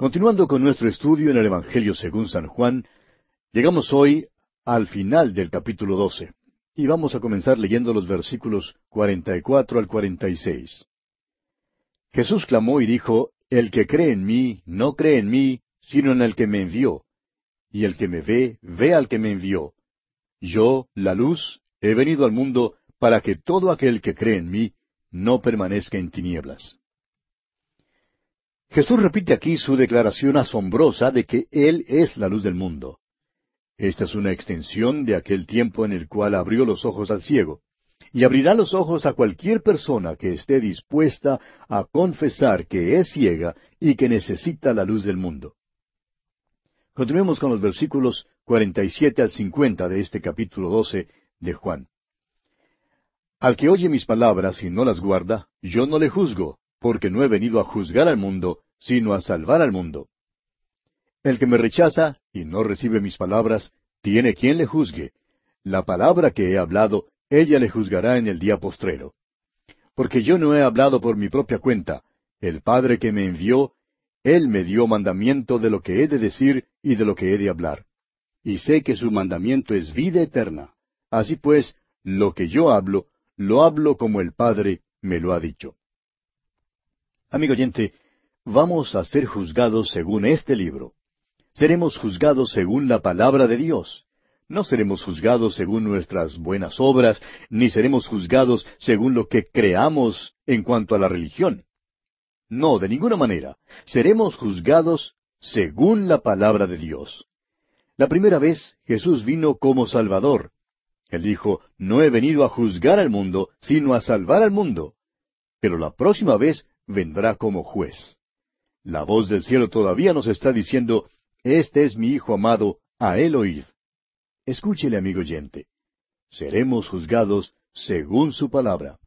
Continuando con nuestro estudio en el Evangelio según San Juan, llegamos hoy al final del capítulo 12 y vamos a comenzar leyendo los versículos 44 al 46. Jesús clamó y dijo, El que cree en mí, no cree en mí, sino en el que me envió. Y el que me ve, ve al que me envió. Yo, la luz, he venido al mundo para que todo aquel que cree en mí no permanezca en tinieblas. Jesús repite aquí su declaración asombrosa de que Él es la luz del mundo. Esta es una extensión de aquel tiempo en el cual abrió los ojos al ciego, y abrirá los ojos a cualquier persona que esté dispuesta a confesar que es ciega y que necesita la luz del mundo. Continuemos con los versículos 47 al 50 de este capítulo 12 de Juan. Al que oye mis palabras y no las guarda, yo no le juzgo, porque no he venido a juzgar al mundo, sino a salvar al mundo. El que me rechaza y no recibe mis palabras, tiene quien le juzgue. La palabra que he hablado, ella le juzgará en el día postrero. Porque yo no he hablado por mi propia cuenta. El Padre que me envió, Él me dio mandamiento de lo que he de decir y de lo que he de hablar. Y sé que su mandamiento es vida eterna. Así pues, lo que yo hablo, lo hablo como el Padre me lo ha dicho. Amigo oyente, vamos a ser juzgados según este libro seremos juzgados según la palabra de Dios. No seremos juzgados según nuestras buenas obras, ni seremos juzgados según lo que creamos en cuanto a la religión. No, de ninguna manera. Seremos juzgados según la palabra de Dios. La primera vez Jesús vino como Salvador. Él dijo, no he venido a juzgar al mundo, sino a salvar al mundo. Pero la próxima vez vendrá como juez. La voz del cielo todavía nos está diciendo, este es mi Hijo amado, a él oíd. Escúchele, amigo oyente. Seremos juzgados según su palabra.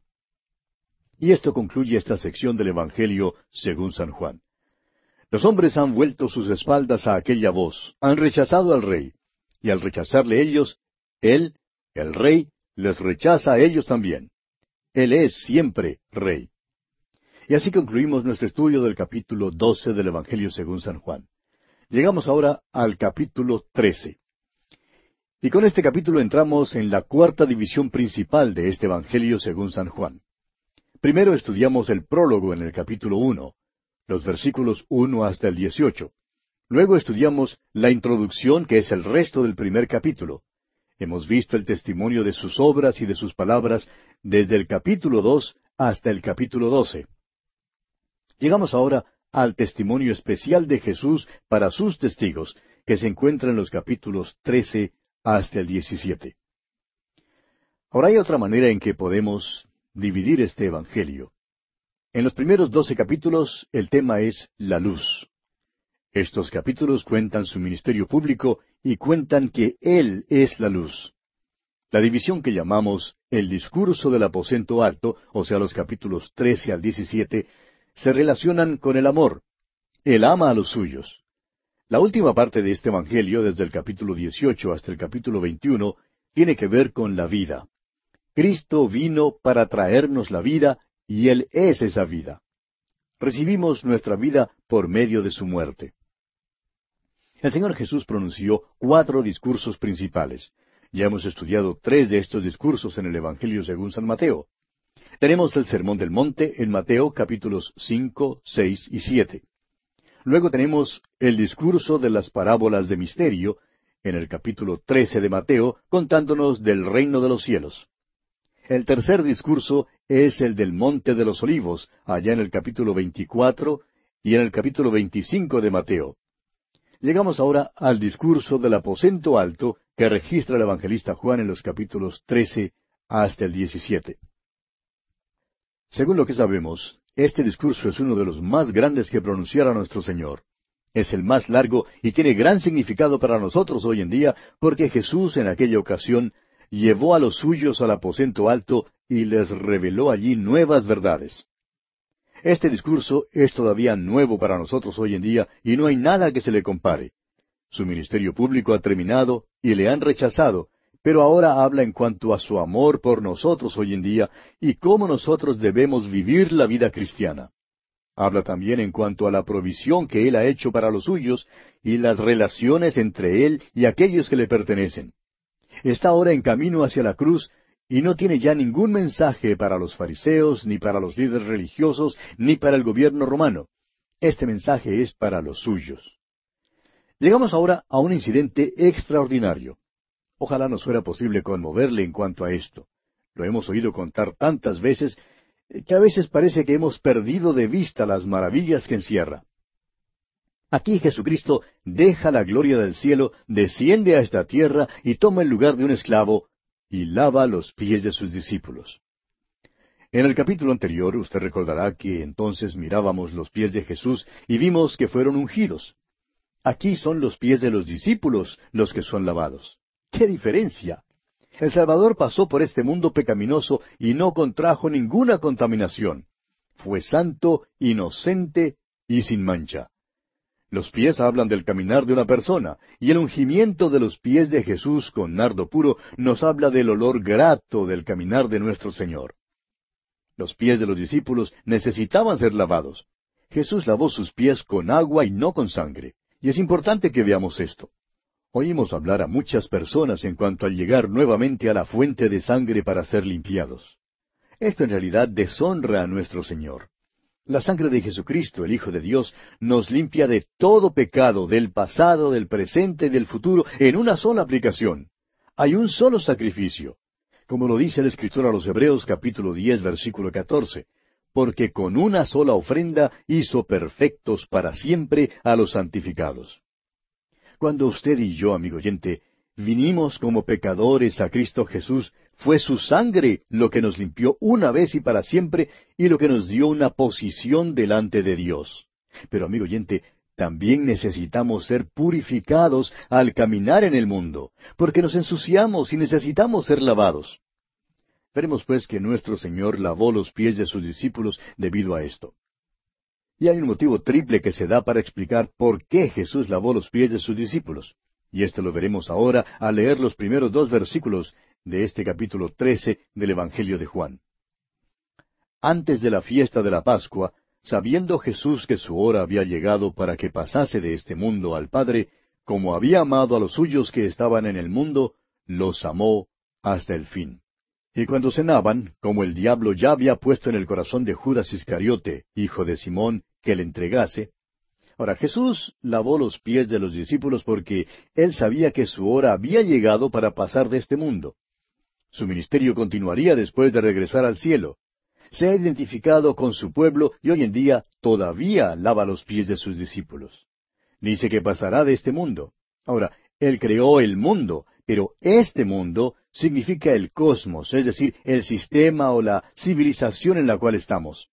Y esto concluye esta sección del Evangelio según San Juan. Los hombres han vuelto sus espaldas a aquella voz, han rechazado al rey, y al rechazarle ellos, él, el rey, les rechaza a ellos también. Él es siempre rey. Y así concluimos nuestro estudio del capítulo doce del Evangelio según San Juan. Llegamos ahora al capítulo 13. Y con este capítulo entramos en la cuarta división principal de este Evangelio según San Juan. Primero estudiamos el prólogo en el capítulo uno, los versículos uno hasta el dieciocho. Luego estudiamos la introducción que es el resto del primer capítulo. Hemos visto el testimonio de sus obras y de sus palabras desde el capítulo dos hasta el capítulo doce. Llegamos ahora al testimonio especial de Jesús para sus testigos, que se encuentra en los capítulos trece hasta el diecisiete. Ahora hay otra manera en que podemos dividir este Evangelio. En los primeros doce capítulos el tema es la luz. Estos capítulos cuentan su ministerio público y cuentan que Él es la luz. La división que llamamos el discurso del aposento alto, o sea, los capítulos trece al diecisiete, se relacionan con el amor. Él ama a los suyos. La última parte de este Evangelio, desde el capítulo 18 hasta el capítulo 21, tiene que ver con la vida. Cristo vino para traernos la vida y Él es esa vida. Recibimos nuestra vida por medio de su muerte. El Señor Jesús pronunció cuatro discursos principales. Ya hemos estudiado tres de estos discursos en el Evangelio según San Mateo. Tenemos el Sermón del Monte en Mateo capítulos cinco, seis y siete. Luego tenemos el discurso de las parábolas de misterio en el capítulo trece de Mateo, contándonos del reino de los cielos. El tercer discurso es el del Monte de los Olivos, allá en el capítulo veinticuatro y en el capítulo veinticinco de Mateo. Llegamos ahora al discurso del aposento alto que registra el evangelista Juan en los capítulos trece hasta el diecisiete. Según lo que sabemos, este discurso es uno de los más grandes que pronunciara nuestro Señor. Es el más largo y tiene gran significado para nosotros hoy en día porque Jesús en aquella ocasión llevó a los suyos al aposento alto y les reveló allí nuevas verdades. Este discurso es todavía nuevo para nosotros hoy en día y no hay nada que se le compare. Su ministerio público ha terminado y le han rechazado, pero ahora habla en cuanto a su amor por nosotros hoy en día y cómo nosotros debemos vivir la vida cristiana. Habla también en cuanto a la provisión que Él ha hecho para los suyos y las relaciones entre Él y aquellos que le pertenecen. Está ahora en camino hacia la cruz y no tiene ya ningún mensaje para los fariseos, ni para los líderes religiosos, ni para el gobierno romano. Este mensaje es para los suyos. Llegamos ahora a un incidente extraordinario. Ojalá nos fuera posible conmoverle en cuanto a esto. Lo hemos oído contar tantas veces que a veces parece que hemos perdido de vista las maravillas que encierra. Aquí Jesucristo deja la gloria del cielo, desciende a esta tierra y toma el lugar de un esclavo y lava los pies de sus discípulos. En el capítulo anterior usted recordará que entonces mirábamos los pies de Jesús y vimos que fueron ungidos. Aquí son los pies de los discípulos los que son lavados. ¡Qué diferencia! El Salvador pasó por este mundo pecaminoso y no contrajo ninguna contaminación. Fue santo, inocente y sin mancha. Los pies hablan del caminar de una persona, y el ungimiento de los pies de Jesús con nardo puro nos habla del olor grato del caminar de nuestro Señor. Los pies de los discípulos necesitaban ser lavados. Jesús lavó sus pies con agua y no con sangre. Y es importante que veamos esto. Oímos hablar a muchas personas en cuanto al llegar nuevamente a la fuente de sangre para ser limpiados. Esto en realidad deshonra a nuestro Señor. La sangre de Jesucristo, el Hijo de Dios, nos limpia de todo pecado, del pasado, del presente y del futuro, en una sola aplicación. Hay un solo sacrificio. Como lo dice el escritor a los Hebreos capítulo diez versículo catorce, porque con una sola ofrenda hizo perfectos para siempre a los santificados. Cuando usted y yo, amigo oyente, vinimos como pecadores a Cristo Jesús, fue su sangre lo que nos limpió una vez y para siempre y lo que nos dio una posición delante de Dios. Pero, amigo oyente, también necesitamos ser purificados al caminar en el mundo, porque nos ensuciamos y necesitamos ser lavados. Veremos pues que nuestro Señor lavó los pies de sus discípulos debido a esto. Y hay un motivo triple que se da para explicar por qué Jesús lavó los pies de sus discípulos. Y esto lo veremos ahora al leer los primeros dos versículos de este capítulo trece del Evangelio de Juan. Antes de la fiesta de la Pascua, sabiendo Jesús que su hora había llegado para que pasase de este mundo al Padre, como había amado a los suyos que estaban en el mundo, los amó hasta el fin. Y cuando cenaban, como el diablo ya había puesto en el corazón de Judas Iscariote, hijo de Simón, que le entregase, ahora Jesús lavó los pies de los discípulos porque él sabía que su hora había llegado para pasar de este mundo. Su ministerio continuaría después de regresar al cielo. Se ha identificado con su pueblo y hoy en día todavía lava los pies de sus discípulos. Dice que pasará de este mundo. Ahora, Él creó el mundo, pero este mundo significa el cosmos, es decir, el sistema o la civilización en la cual estamos.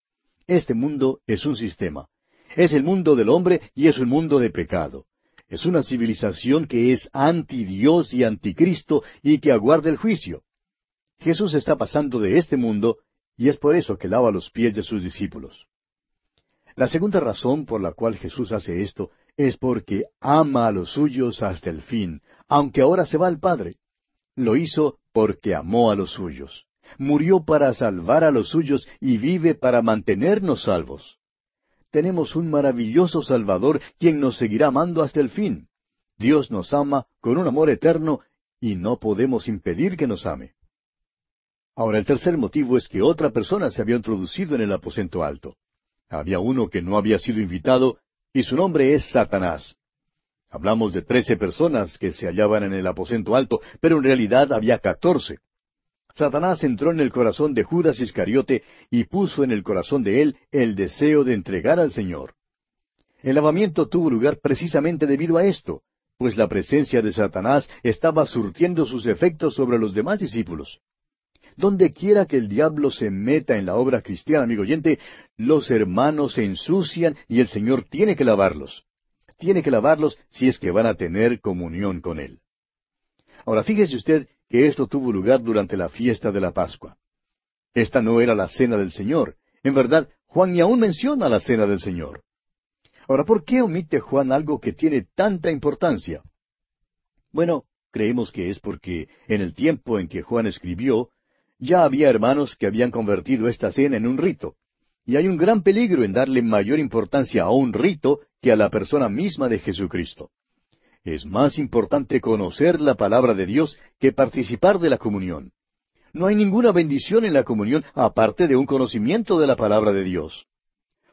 Este mundo es un sistema. Es el mundo del hombre y es un mundo de pecado. Es una civilización que es anti Dios y anticristo y que aguarda el juicio. Jesús está pasando de este mundo y es por eso que lava los pies de sus discípulos. La segunda razón por la cual Jesús hace esto es porque ama a los suyos hasta el fin, aunque ahora se va al Padre. Lo hizo porque amó a los suyos. Murió para salvar a los suyos y vive para mantenernos salvos. Tenemos un maravilloso Salvador quien nos seguirá amando hasta el fin. Dios nos ama con un amor eterno y no podemos impedir que nos ame. Ahora el tercer motivo es que otra persona se había introducido en el aposento alto. Había uno que no había sido invitado y su nombre es Satanás. Hablamos de trece personas que se hallaban en el aposento alto, pero en realidad había catorce. Satanás entró en el corazón de Judas Iscariote y puso en el corazón de él el deseo de entregar al Señor. El lavamiento tuvo lugar precisamente debido a esto, pues la presencia de Satanás estaba surtiendo sus efectos sobre los demás discípulos. Donde quiera que el diablo se meta en la obra cristiana, amigo oyente, los hermanos se ensucian y el Señor tiene que lavarlos tiene que lavarlos si es que van a tener comunión con Él. Ahora fíjese usted que esto tuvo lugar durante la fiesta de la Pascua. Esta no era la cena del Señor. En verdad, Juan ni aún menciona la cena del Señor. Ahora, ¿por qué omite Juan algo que tiene tanta importancia? Bueno, creemos que es porque en el tiempo en que Juan escribió, ya había hermanos que habían convertido esta cena en un rito. Y hay un gran peligro en darle mayor importancia a un rito que a la persona misma de Jesucristo. Es más importante conocer la palabra de Dios que participar de la comunión. No hay ninguna bendición en la comunión aparte de un conocimiento de la palabra de Dios.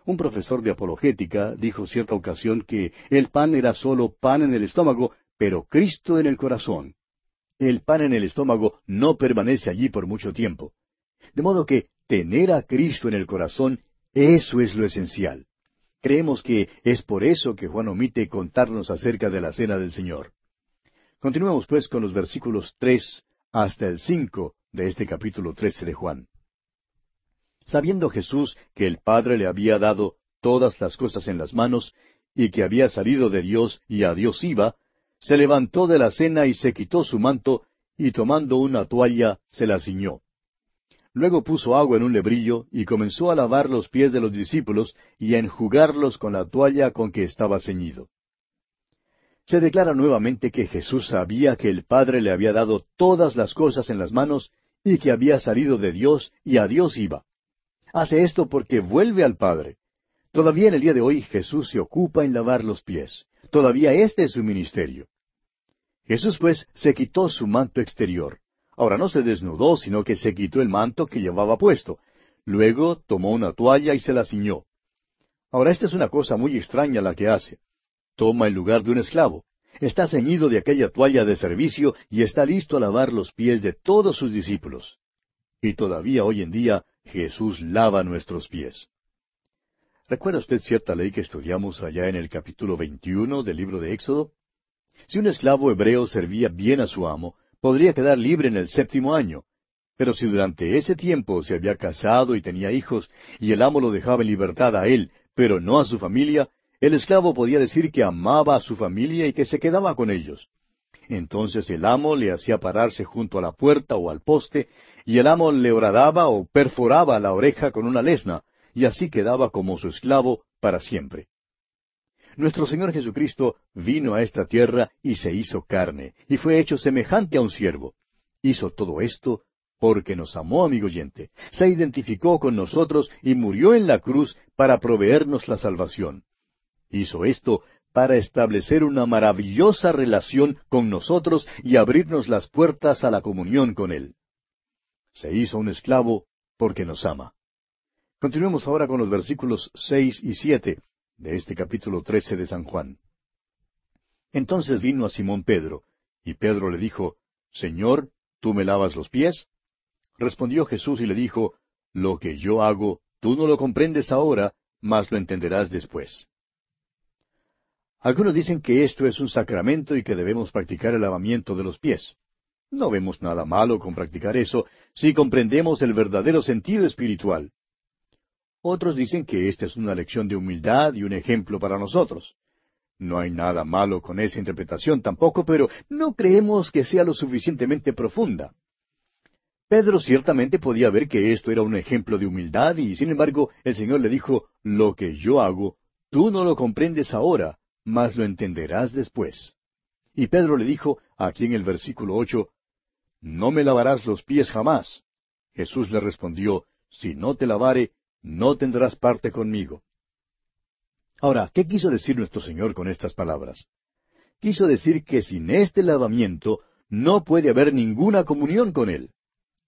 Un profesor de apologética dijo cierta ocasión que el pan era solo pan en el estómago, pero Cristo en el corazón. El pan en el estómago no permanece allí por mucho tiempo. De modo que tener a Cristo en el corazón, eso es lo esencial. Creemos que es por eso que Juan omite contarnos acerca de la cena del Señor. Continuemos pues con los versículos tres hasta el cinco de este capítulo trece de Juan. Sabiendo Jesús que el Padre le había dado todas las cosas en las manos, y que había salido de Dios y a Dios iba, se levantó de la cena y se quitó su manto, y tomando una toalla se la ciñó. Luego puso agua en un lebrillo y comenzó a lavar los pies de los discípulos y a enjugarlos con la toalla con que estaba ceñido. Se declara nuevamente que Jesús sabía que el Padre le había dado todas las cosas en las manos y que había salido de Dios y a Dios iba. Hace esto porque vuelve al Padre. Todavía en el día de hoy Jesús se ocupa en lavar los pies. Todavía este es su ministerio. Jesús pues se quitó su manto exterior. Ahora no se desnudó, sino que se quitó el manto que llevaba puesto. Luego tomó una toalla y se la ciñó. Ahora esta es una cosa muy extraña la que hace. Toma el lugar de un esclavo. Está ceñido de aquella toalla de servicio y está listo a lavar los pies de todos sus discípulos. Y todavía hoy en día Jesús lava nuestros pies. ¿Recuerda usted cierta ley que estudiamos allá en el capítulo 21 del libro de Éxodo? Si un esclavo hebreo servía bien a su amo, podría quedar libre en el séptimo año. Pero si durante ese tiempo se había casado y tenía hijos, y el amo lo dejaba en libertad a él, pero no a su familia, el esclavo podía decir que amaba a su familia y que se quedaba con ellos. Entonces el amo le hacía pararse junto a la puerta o al poste, y el amo le horadaba o perforaba la oreja con una lesna, y así quedaba como su esclavo para siempre. Nuestro Señor Jesucristo vino a esta tierra y se hizo carne, y fue hecho semejante a un siervo. Hizo todo esto porque nos amó, amigo oyente, se identificó con nosotros y murió en la cruz para proveernos la salvación. Hizo esto para establecer una maravillosa relación con nosotros y abrirnos las puertas a la comunión con Él. Se hizo un esclavo porque nos ama. Continuemos ahora con los versículos seis y siete, de este capítulo trece de San Juan. Entonces vino a Simón Pedro, y Pedro le dijo, Señor, ¿tú me lavas los pies? Respondió Jesús y le dijo, Lo que yo hago, tú no lo comprendes ahora, mas lo entenderás después. Algunos dicen que esto es un sacramento y que debemos practicar el lavamiento de los pies. No vemos nada malo con practicar eso si comprendemos el verdadero sentido espiritual. Otros dicen que esta es una lección de humildad y un ejemplo para nosotros. No hay nada malo con esa interpretación tampoco, pero no creemos que sea lo suficientemente profunda. Pedro ciertamente podía ver que esto era un ejemplo de humildad y sin embargo el Señor le dijo, lo que yo hago, tú no lo comprendes ahora, mas lo entenderás después. Y Pedro le dijo, aquí en el versículo ocho, No me lavarás los pies jamás. Jesús le respondió, Si no te lavare, no tendrás parte conmigo. Ahora, ¿qué quiso decir nuestro Señor con estas palabras? Quiso decir que sin este lavamiento no puede haber ninguna comunión con Él.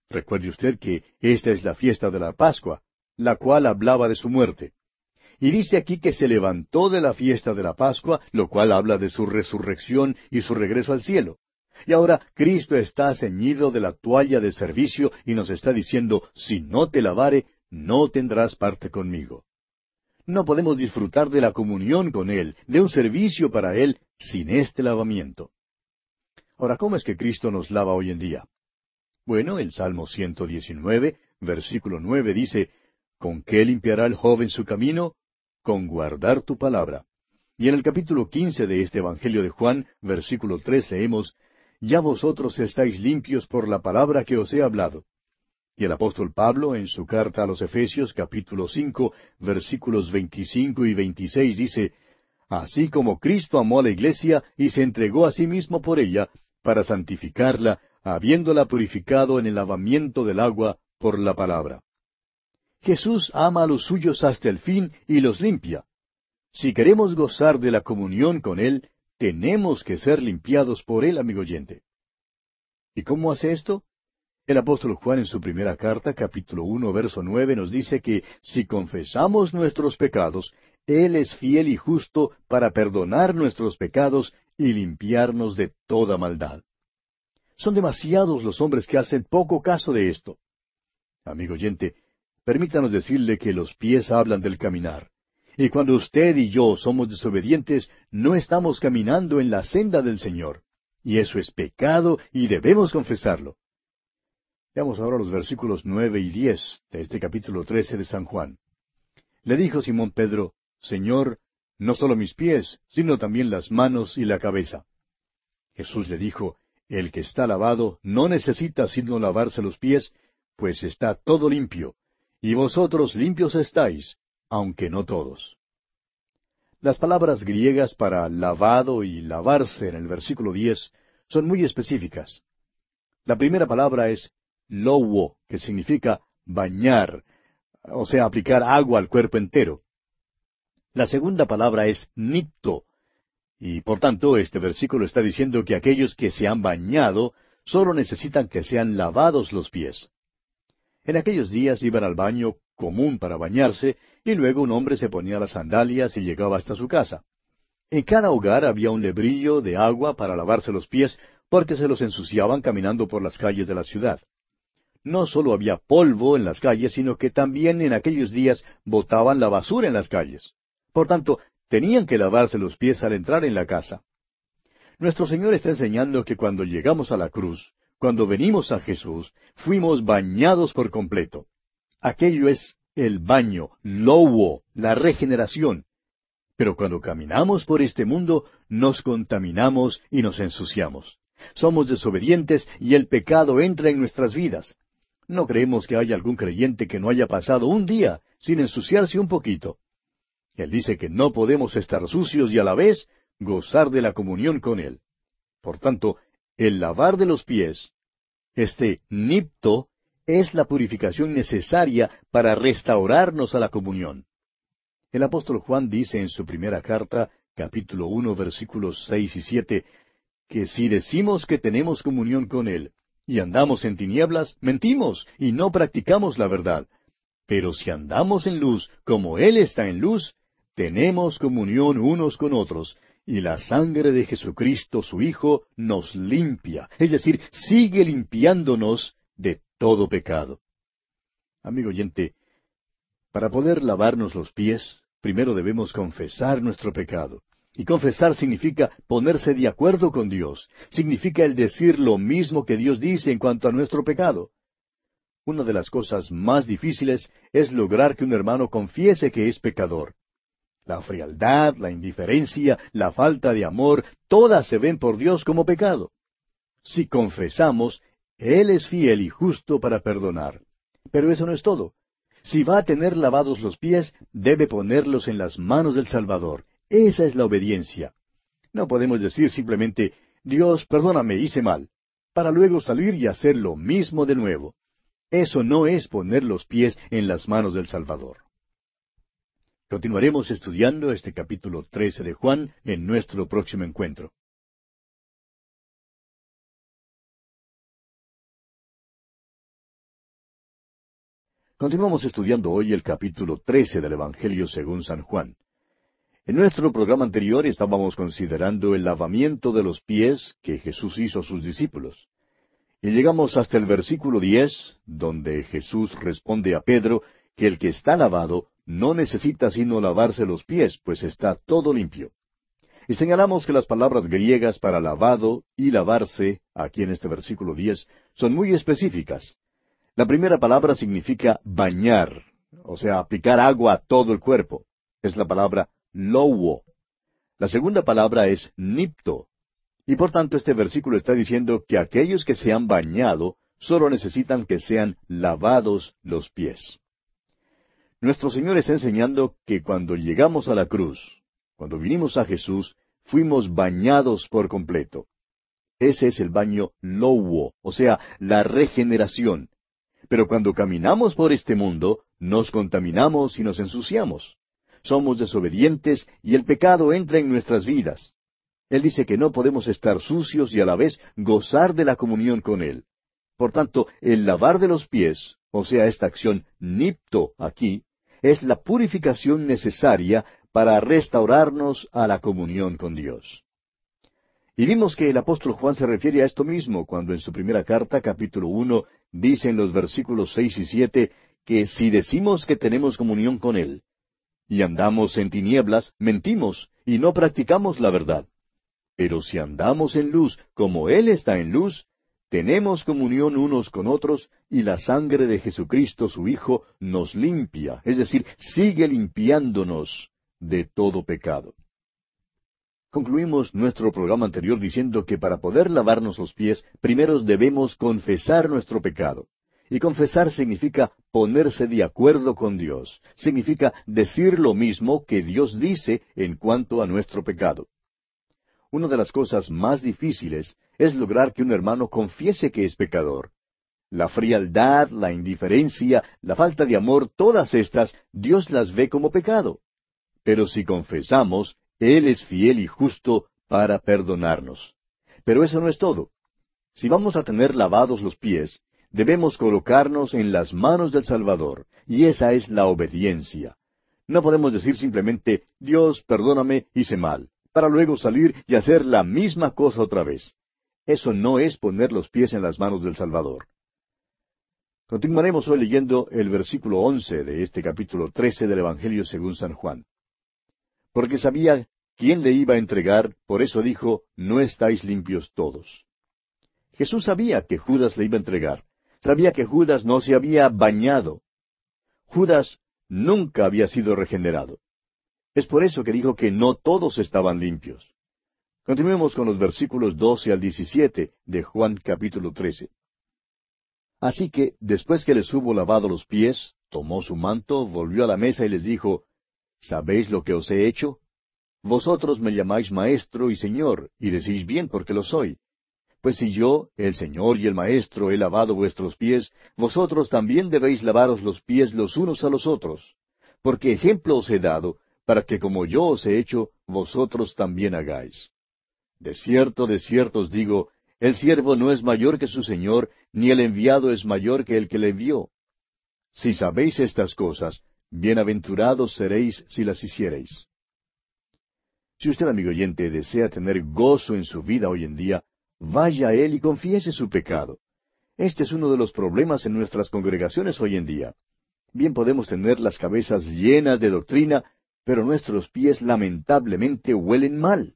Recuerde usted que esta es la fiesta de la Pascua, la cual hablaba de su muerte. Y dice aquí que se levantó de la fiesta de la Pascua, lo cual habla de su resurrección y su regreso al cielo. Y ahora Cristo está ceñido de la toalla de servicio y nos está diciendo, si no te lavare, no tendrás parte conmigo. No podemos disfrutar de la comunión con Él, de un servicio para Él, sin este lavamiento. Ahora, ¿cómo es que Cristo nos lava hoy en día? Bueno, el Salmo 119, versículo 9 dice, ¿Con qué limpiará el joven su camino? Con guardar tu palabra. Y en el capítulo 15 de este Evangelio de Juan, versículo 3 leemos, Ya vosotros estáis limpios por la palabra que os he hablado. Y el apóstol Pablo, en su carta a los Efesios capítulo cinco, versículos veinticinco y veintiséis, dice, Así como Cristo amó a la iglesia y se entregó a sí mismo por ella, para santificarla, habiéndola purificado en el lavamiento del agua por la palabra. Jesús ama a los suyos hasta el fin y los limpia. Si queremos gozar de la comunión con Él, tenemos que ser limpiados por Él, amigo oyente. ¿Y cómo hace esto? El apóstol Juan en su primera carta, capítulo uno, verso nueve, nos dice que si confesamos nuestros pecados, Él es fiel y justo para perdonar nuestros pecados y limpiarnos de toda maldad. Son demasiados los hombres que hacen poco caso de esto. Amigo oyente, permítanos decirle que los pies hablan del caminar. Y cuando usted y yo somos desobedientes, no estamos caminando en la senda del Señor. Y eso es pecado y debemos confesarlo. Veamos ahora los versículos nueve y diez de este capítulo trece de San Juan. Le dijo Simón Pedro, Señor, no solo mis pies, sino también las manos y la cabeza. Jesús le dijo, El que está lavado no necesita sino lavarse los pies, pues está todo limpio, y vosotros limpios estáis, aunque no todos. Las palabras griegas para lavado y lavarse en el versículo diez son muy específicas. La primera palabra es lowo, que significa bañar, o sea, aplicar agua al cuerpo entero. La segunda palabra es nipto, y por tanto este versículo está diciendo que aquellos que se han bañado solo necesitan que sean lavados los pies. En aquellos días iban al baño común para bañarse, y luego un hombre se ponía las sandalias y llegaba hasta su casa. En cada hogar había un lebrillo de agua para lavarse los pies, porque se los ensuciaban caminando por las calles de la ciudad. No solo había polvo en las calles, sino que también en aquellos días botaban la basura en las calles. Por tanto, tenían que lavarse los pies al entrar en la casa. Nuestro Señor está enseñando que cuando llegamos a la cruz, cuando venimos a Jesús, fuimos bañados por completo. Aquello es el baño, lowo, la regeneración. Pero cuando caminamos por este mundo, nos contaminamos y nos ensuciamos. Somos desobedientes y el pecado entra en nuestras vidas. No creemos que haya algún creyente que no haya pasado un día sin ensuciarse un poquito. Él dice que no podemos estar sucios y a la vez gozar de la comunión con Él. Por tanto, el lavar de los pies, este nipto, es la purificación necesaria para restaurarnos a la comunión. El apóstol Juan dice en su primera carta, capítulo uno, versículos seis y siete, que si decimos que tenemos comunión con Él y andamos en tinieblas, mentimos y no practicamos la verdad. Pero si andamos en luz, como Él está en luz, tenemos comunión unos con otros, y la sangre de Jesucristo su Hijo nos limpia, es decir, sigue limpiándonos de todo pecado. Amigo oyente, para poder lavarnos los pies, primero debemos confesar nuestro pecado. Y confesar significa ponerse de acuerdo con Dios, significa el decir lo mismo que Dios dice en cuanto a nuestro pecado. Una de las cosas más difíciles es lograr que un hermano confiese que es pecador. La frialdad, la indiferencia, la falta de amor, todas se ven por Dios como pecado. Si confesamos, Él es fiel y justo para perdonar. Pero eso no es todo. Si va a tener lavados los pies, debe ponerlos en las manos del Salvador. Esa es la obediencia. No podemos decir simplemente, Dios, perdóname, hice mal, para luego salir y hacer lo mismo de nuevo. Eso no es poner los pies en las manos del Salvador. Continuaremos estudiando este capítulo 13 de Juan en nuestro próximo encuentro. Continuamos estudiando hoy el capítulo 13 del Evangelio según San Juan. En nuestro programa anterior estábamos considerando el lavamiento de los pies que Jesús hizo a sus discípulos. Y llegamos hasta el versículo diez, donde Jesús responde a Pedro que el que está lavado no necesita sino lavarse los pies, pues está todo limpio. Y señalamos que las palabras griegas para lavado y lavarse, aquí en este versículo diez, son muy específicas. La primera palabra significa bañar, o sea, aplicar agua a todo el cuerpo. Es la palabra La segunda palabra es nipto. Y por tanto este versículo está diciendo que aquellos que se han bañado solo necesitan que sean lavados los pies. Nuestro Señor está enseñando que cuando llegamos a la cruz, cuando vinimos a Jesús, fuimos bañados por completo. Ese es el baño lowo, o sea, la regeneración. Pero cuando caminamos por este mundo, nos contaminamos y nos ensuciamos. Somos desobedientes y el pecado entra en nuestras vidas. Él dice que no podemos estar sucios y a la vez gozar de la comunión con Él. Por tanto, el lavar de los pies, o sea, esta acción nipto aquí, es la purificación necesaria para restaurarnos a la comunión con Dios. Y vimos que el apóstol Juan se refiere a esto mismo cuando en su primera carta, capítulo uno, dice en los versículos seis y siete que si decimos que tenemos comunión con Él y andamos en tinieblas, mentimos y no practicamos la verdad. Pero si andamos en luz como Él está en luz, tenemos comunión unos con otros y la sangre de Jesucristo su Hijo nos limpia, es decir, sigue limpiándonos de todo pecado. Concluimos nuestro programa anterior diciendo que para poder lavarnos los pies, primero debemos confesar nuestro pecado. Y confesar significa ponerse de acuerdo con Dios, significa decir lo mismo que Dios dice en cuanto a nuestro pecado. Una de las cosas más difíciles es lograr que un hermano confiese que es pecador. La frialdad, la indiferencia, la falta de amor, todas estas, Dios las ve como pecado. Pero si confesamos, él es fiel y justo para perdonarnos. Pero eso no es todo. Si vamos a tener lavados los pies, debemos colocarnos en las manos del Salvador, y esa es la obediencia. No podemos decir simplemente, Dios, perdóname, hice mal, para luego salir y hacer la misma cosa otra vez. Eso no es poner los pies en las manos del Salvador. Continuaremos hoy leyendo el versículo once de este capítulo trece del Evangelio según San Juan porque sabía quién le iba a entregar, por eso dijo, no estáis limpios todos. Jesús sabía que Judas le iba a entregar, sabía que Judas no se había bañado. Judas nunca había sido regenerado. Es por eso que dijo que no todos estaban limpios. Continuemos con los versículos doce al diecisiete de Juan capítulo trece. Así que, después que les hubo lavado los pies, tomó su manto, volvió a la mesa y les dijo, ¿Sabéis lo que os he hecho? Vosotros me llamáis maestro y señor, y decís bien porque lo soy. Pues si yo, el Señor y el Maestro, he lavado vuestros pies, vosotros también debéis lavaros los pies los unos a los otros. Porque ejemplo os he dado, para que como yo os he hecho, vosotros también hagáis. De cierto, de cierto os digo, el siervo no es mayor que su Señor, ni el enviado es mayor que el que le envió. Si sabéis estas cosas, bienaventurados seréis si las hiciereis. Si usted, amigo oyente, desea tener gozo en su vida hoy en día, vaya a Él y confiese su pecado. Este es uno de los problemas en nuestras congregaciones hoy en día. Bien podemos tener las cabezas llenas de doctrina, pero nuestros pies lamentablemente huelen mal.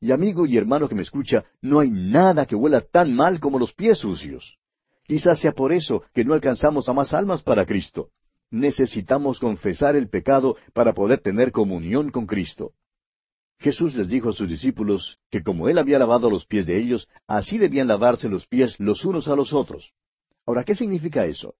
Y amigo y hermano que me escucha, no hay nada que huela tan mal como los pies sucios. Quizás sea por eso que no alcanzamos a más almas para Cristo necesitamos confesar el pecado para poder tener comunión con Cristo. Jesús les dijo a sus discípulos que como Él había lavado los pies de ellos, así debían lavarse los pies los unos a los otros. Ahora, ¿qué significa eso?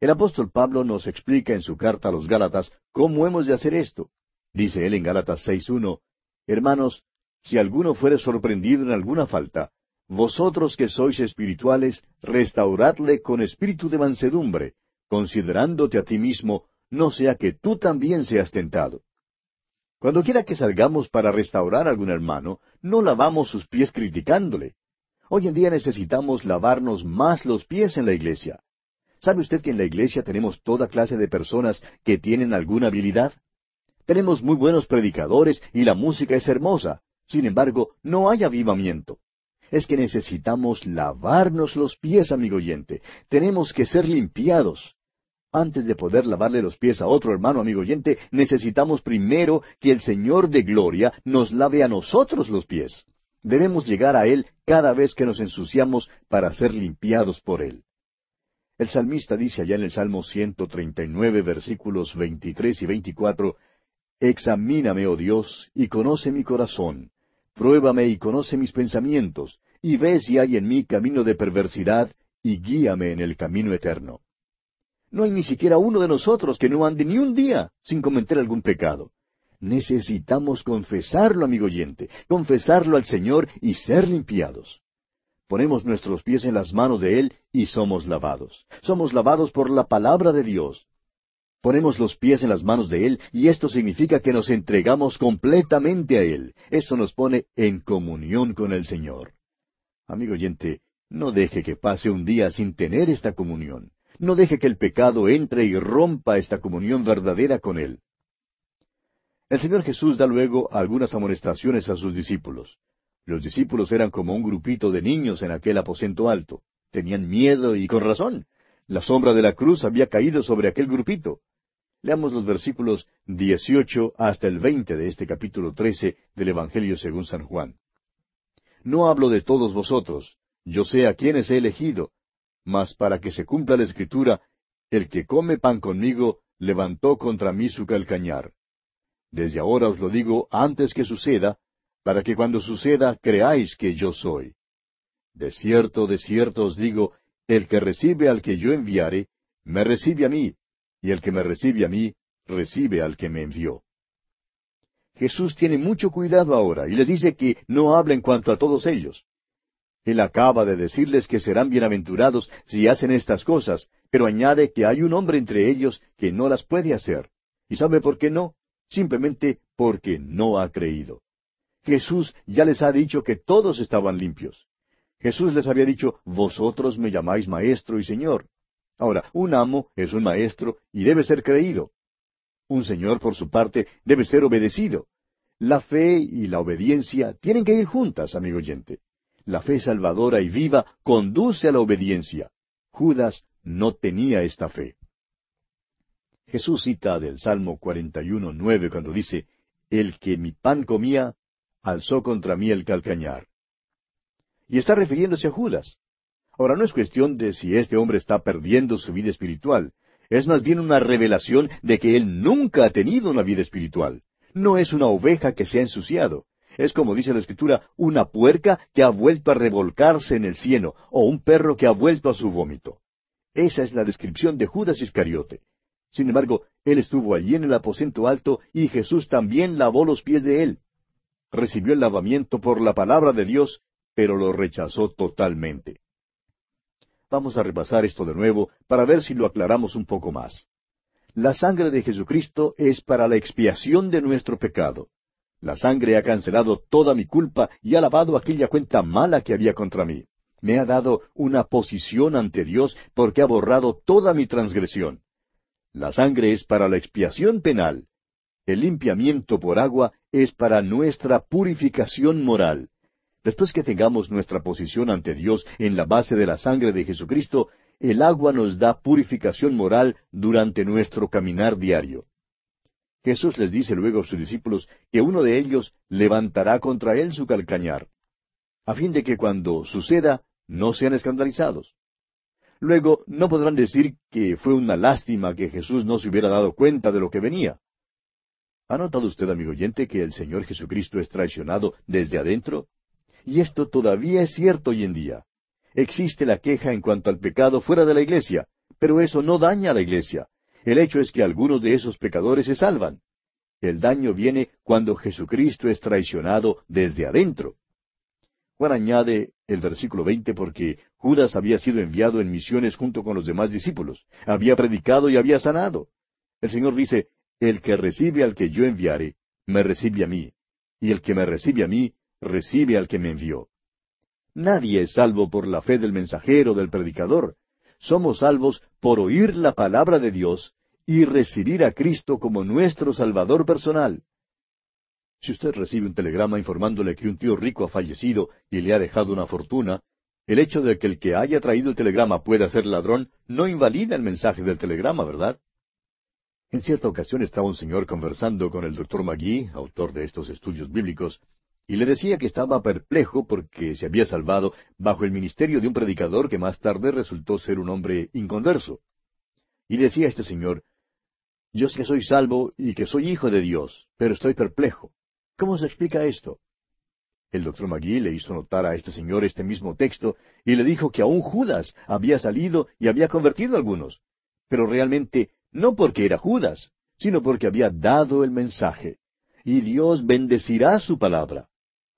El apóstol Pablo nos explica en su carta a los Gálatas cómo hemos de hacer esto. Dice él en Gálatas 6.1, Hermanos, si alguno fuere sorprendido en alguna falta, vosotros que sois espirituales, restauradle con espíritu de mansedumbre, considerándote a ti mismo, no sea que tú también seas tentado. Cuando quiera que salgamos para restaurar a algún hermano, no lavamos sus pies criticándole. Hoy en día necesitamos lavarnos más los pies en la iglesia. ¿Sabe usted que en la iglesia tenemos toda clase de personas que tienen alguna habilidad? Tenemos muy buenos predicadores y la música es hermosa. Sin embargo, no hay avivamiento es que necesitamos lavarnos los pies, amigo oyente. Tenemos que ser limpiados. Antes de poder lavarle los pies a otro hermano amigo oyente, necesitamos primero que el Señor de Gloria nos lave a nosotros los pies. Debemos llegar a Él cada vez que nos ensuciamos para ser limpiados por Él. El salmista dice allá en el Salmo 139, versículos 23 y 24, Examíname, oh Dios, y conoce mi corazón. Pruébame y conoce mis pensamientos, y ve si hay en mí camino de perversidad, y guíame en el camino eterno. No hay ni siquiera uno de nosotros que no ande ni un día sin cometer algún pecado. Necesitamos confesarlo, amigo oyente, confesarlo al Señor y ser limpiados. Ponemos nuestros pies en las manos de Él y somos lavados. Somos lavados por la palabra de Dios. Ponemos los pies en las manos de Él y esto significa que nos entregamos completamente a Él. Eso nos pone en comunión con el Señor. Amigo oyente, no deje que pase un día sin tener esta comunión. No deje que el pecado entre y rompa esta comunión verdadera con Él. El Señor Jesús da luego algunas amonestaciones a sus discípulos. Los discípulos eran como un grupito de niños en aquel aposento alto. Tenían miedo y con razón. La sombra de la cruz había caído sobre aquel grupito. Leamos los versículos 18 hasta el 20 de este capítulo 13 del Evangelio según San Juan. No hablo de todos vosotros, yo sé a quienes he elegido, mas para que se cumpla la escritura, el que come pan conmigo levantó contra mí su calcañar. Desde ahora os lo digo antes que suceda, para que cuando suceda creáis que yo soy. De cierto, de cierto os digo, el que recibe al que yo enviare, me recibe a mí, y el que me recibe a mí, recibe al que me envió. Jesús tiene mucho cuidado ahora y les dice que no hablen cuanto a todos ellos. Él acaba de decirles que serán bienaventurados si hacen estas cosas, pero añade que hay un hombre entre ellos que no las puede hacer. ¿Y sabe por qué no? Simplemente porque no ha creído. Jesús ya les ha dicho que todos estaban limpios. Jesús les había dicho, vosotros me llamáis maestro y señor. Ahora, un amo es un maestro y debe ser creído. Un señor, por su parte, debe ser obedecido. La fe y la obediencia tienen que ir juntas, amigo oyente. La fe salvadora y viva conduce a la obediencia. Judas no tenía esta fe. Jesús cita del Salmo 41, nueve cuando dice, El que mi pan comía, alzó contra mí el calcañar. Y está refiriéndose a Judas. Ahora no es cuestión de si este hombre está perdiendo su vida espiritual, es más bien una revelación de que él nunca ha tenido una vida espiritual. No es una oveja que se ha ensuciado. Es como dice la Escritura, una puerca que ha vuelto a revolcarse en el cieno, o un perro que ha vuelto a su vómito. Esa es la descripción de Judas Iscariote. Sin embargo, él estuvo allí en el aposento alto y Jesús también lavó los pies de él recibió el lavamiento por la palabra de Dios, pero lo rechazó totalmente. Vamos a repasar esto de nuevo para ver si lo aclaramos un poco más. La sangre de Jesucristo es para la expiación de nuestro pecado. La sangre ha cancelado toda mi culpa y ha lavado aquella cuenta mala que había contra mí. Me ha dado una posición ante Dios porque ha borrado toda mi transgresión. La sangre es para la expiación penal, el limpiamiento por agua es para nuestra purificación moral. Después que tengamos nuestra posición ante Dios en la base de la sangre de Jesucristo, el agua nos da purificación moral durante nuestro caminar diario. Jesús les dice luego a sus discípulos que uno de ellos levantará contra él su calcañar, a fin de que cuando suceda no sean escandalizados. Luego no podrán decir que fue una lástima que Jesús no se hubiera dado cuenta de lo que venía. ¿Ha notado usted, amigo oyente, que el Señor Jesucristo es traicionado desde adentro? Y esto todavía es cierto hoy en día. Existe la queja en cuanto al pecado fuera de la iglesia, pero eso no daña a la iglesia. El hecho es que algunos de esos pecadores se salvan. El daño viene cuando Jesucristo es traicionado desde adentro. Juan añade el versículo veinte porque Judas había sido enviado en misiones junto con los demás discípulos, había predicado y había sanado. El Señor dice, el que recibe al que yo enviare, me recibe a mí, y el que me recibe a mí, recibe al que me envió. Nadie es salvo por la fe del mensajero, del predicador. Somos salvos por oír la palabra de Dios y recibir a Cristo como nuestro Salvador personal. Si usted recibe un telegrama informándole que un tío rico ha fallecido y le ha dejado una fortuna, el hecho de que el que haya traído el telegrama pueda ser ladrón no invalida el mensaje del telegrama, ¿verdad? En cierta ocasión estaba un señor conversando con el doctor Magui, autor de estos estudios bíblicos, y le decía que estaba perplejo porque se había salvado bajo el ministerio de un predicador que más tarde resultó ser un hombre inconverso. Y decía este señor, yo sé que soy salvo y que soy hijo de Dios, pero estoy perplejo. ¿Cómo se explica esto? El doctor Magui le hizo notar a este señor este mismo texto y le dijo que aún Judas había salido y había convertido a algunos. Pero realmente no porque era Judas, sino porque había dado el mensaje. Y Dios bendecirá su palabra.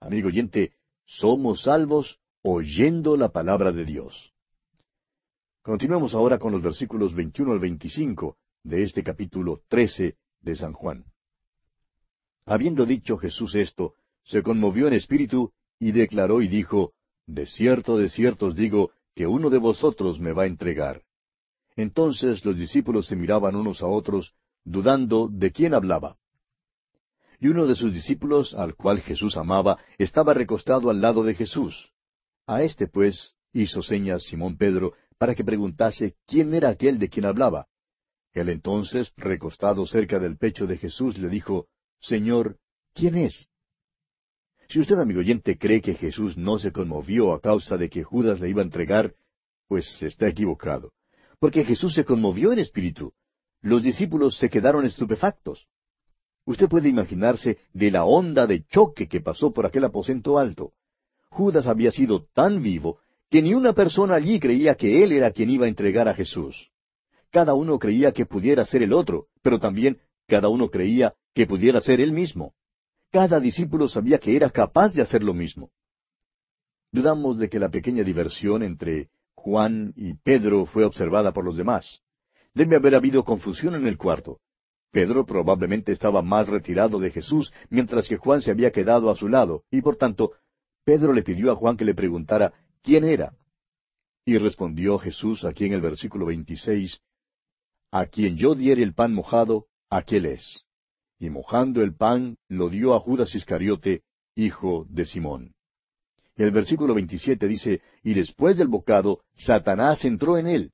Amigo oyente, somos salvos oyendo la palabra de Dios. Continuemos ahora con los versículos 21 al 25, de este capítulo trece de San Juan. Habiendo dicho Jesús esto, se conmovió en espíritu y declaró y dijo, De cierto, de cierto os digo, que uno de vosotros me va a entregar. Entonces los discípulos se miraban unos a otros, dudando de quién hablaba. Y uno de sus discípulos, al cual Jesús amaba, estaba recostado al lado de Jesús. A este, pues, hizo señas Simón Pedro para que preguntase quién era aquel de quien hablaba. Él entonces, recostado cerca del pecho de Jesús, le dijo, Señor, ¿quién es? Si usted, amigo oyente, cree que Jesús no se conmovió a causa de que Judas le iba a entregar, pues está equivocado. Porque Jesús se conmovió en espíritu. Los discípulos se quedaron estupefactos. Usted puede imaginarse de la onda de choque que pasó por aquel aposento alto. Judas había sido tan vivo que ni una persona allí creía que él era quien iba a entregar a Jesús. Cada uno creía que pudiera ser el otro, pero también cada uno creía que pudiera ser él mismo. Cada discípulo sabía que era capaz de hacer lo mismo. Dudamos de que la pequeña diversión entre Juan y Pedro fue observada por los demás. Debe haber habido confusión en el cuarto. Pedro probablemente estaba más retirado de Jesús, mientras que Juan se había quedado a su lado, y por tanto, Pedro le pidió a Juan que le preguntara quién era. Y respondió Jesús aquí en el versículo 26, A quien yo diere el pan mojado, aquel es y mojando el pan lo dio a Judas Iscariote, hijo de Simón. El versículo 27 dice, y después del bocado, Satanás entró en él.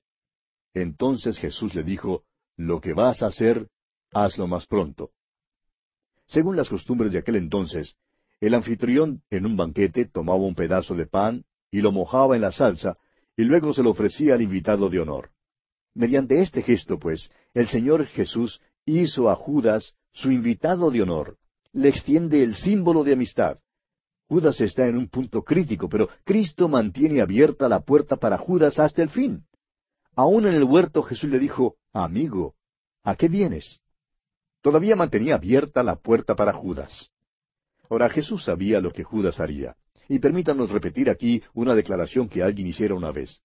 Entonces Jesús le dijo, lo que vas a hacer, hazlo más pronto. Según las costumbres de aquel entonces, el anfitrión en un banquete tomaba un pedazo de pan y lo mojaba en la salsa, y luego se lo ofrecía al invitado de honor. Mediante este gesto, pues, el Señor Jesús hizo a Judas su invitado de honor, le extiende el símbolo de amistad. Judas está en un punto crítico, pero Cristo mantiene abierta la puerta para Judas hasta el fin. Aún en el huerto Jesús le dijo, Amigo, ¿a qué vienes? Todavía mantenía abierta la puerta para Judas. Ahora Jesús sabía lo que Judas haría. Y permítanos repetir aquí una declaración que alguien hiciera una vez.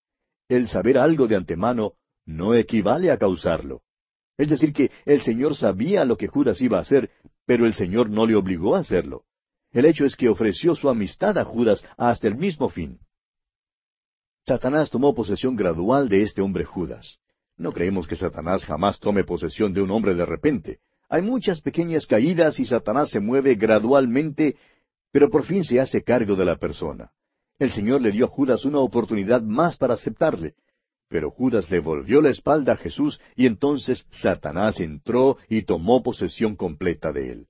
El saber algo de antemano no equivale a causarlo. Es decir, que el Señor sabía lo que Judas iba a hacer, pero el Señor no le obligó a hacerlo. El hecho es que ofreció su amistad a Judas hasta el mismo fin. Satanás tomó posesión gradual de este hombre Judas. No creemos que Satanás jamás tome posesión de un hombre de repente. Hay muchas pequeñas caídas y Satanás se mueve gradualmente, pero por fin se hace cargo de la persona. El Señor le dio a Judas una oportunidad más para aceptarle, pero Judas le volvió la espalda a Jesús y entonces Satanás entró y tomó posesión completa de él.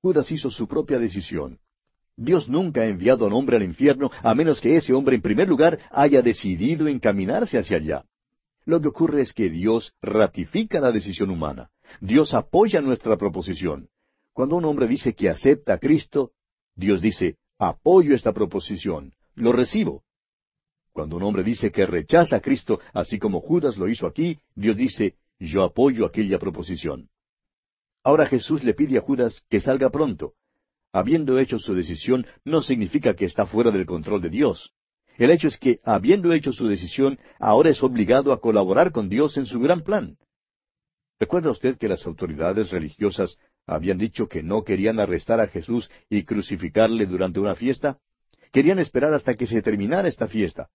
Judas hizo su propia decisión. Dios nunca ha enviado a un hombre al infierno a menos que ese hombre en primer lugar haya decidido encaminarse hacia allá. Lo que ocurre es que Dios ratifica la decisión humana. Dios apoya nuestra proposición. Cuando un hombre dice que acepta a Cristo, Dios dice, apoyo esta proposición, lo recibo. Cuando un hombre dice que rechaza a Cristo, así como Judas lo hizo aquí, Dios dice, yo apoyo aquella proposición. Ahora Jesús le pide a Judas que salga pronto. Habiendo hecho su decisión no significa que está fuera del control de Dios. El hecho es que, habiendo hecho su decisión, ahora es obligado a colaborar con Dios en su gran plan. ¿Recuerda usted que las autoridades religiosas habían dicho que no querían arrestar a Jesús y crucificarle durante una fiesta? Querían esperar hasta que se terminara esta fiesta.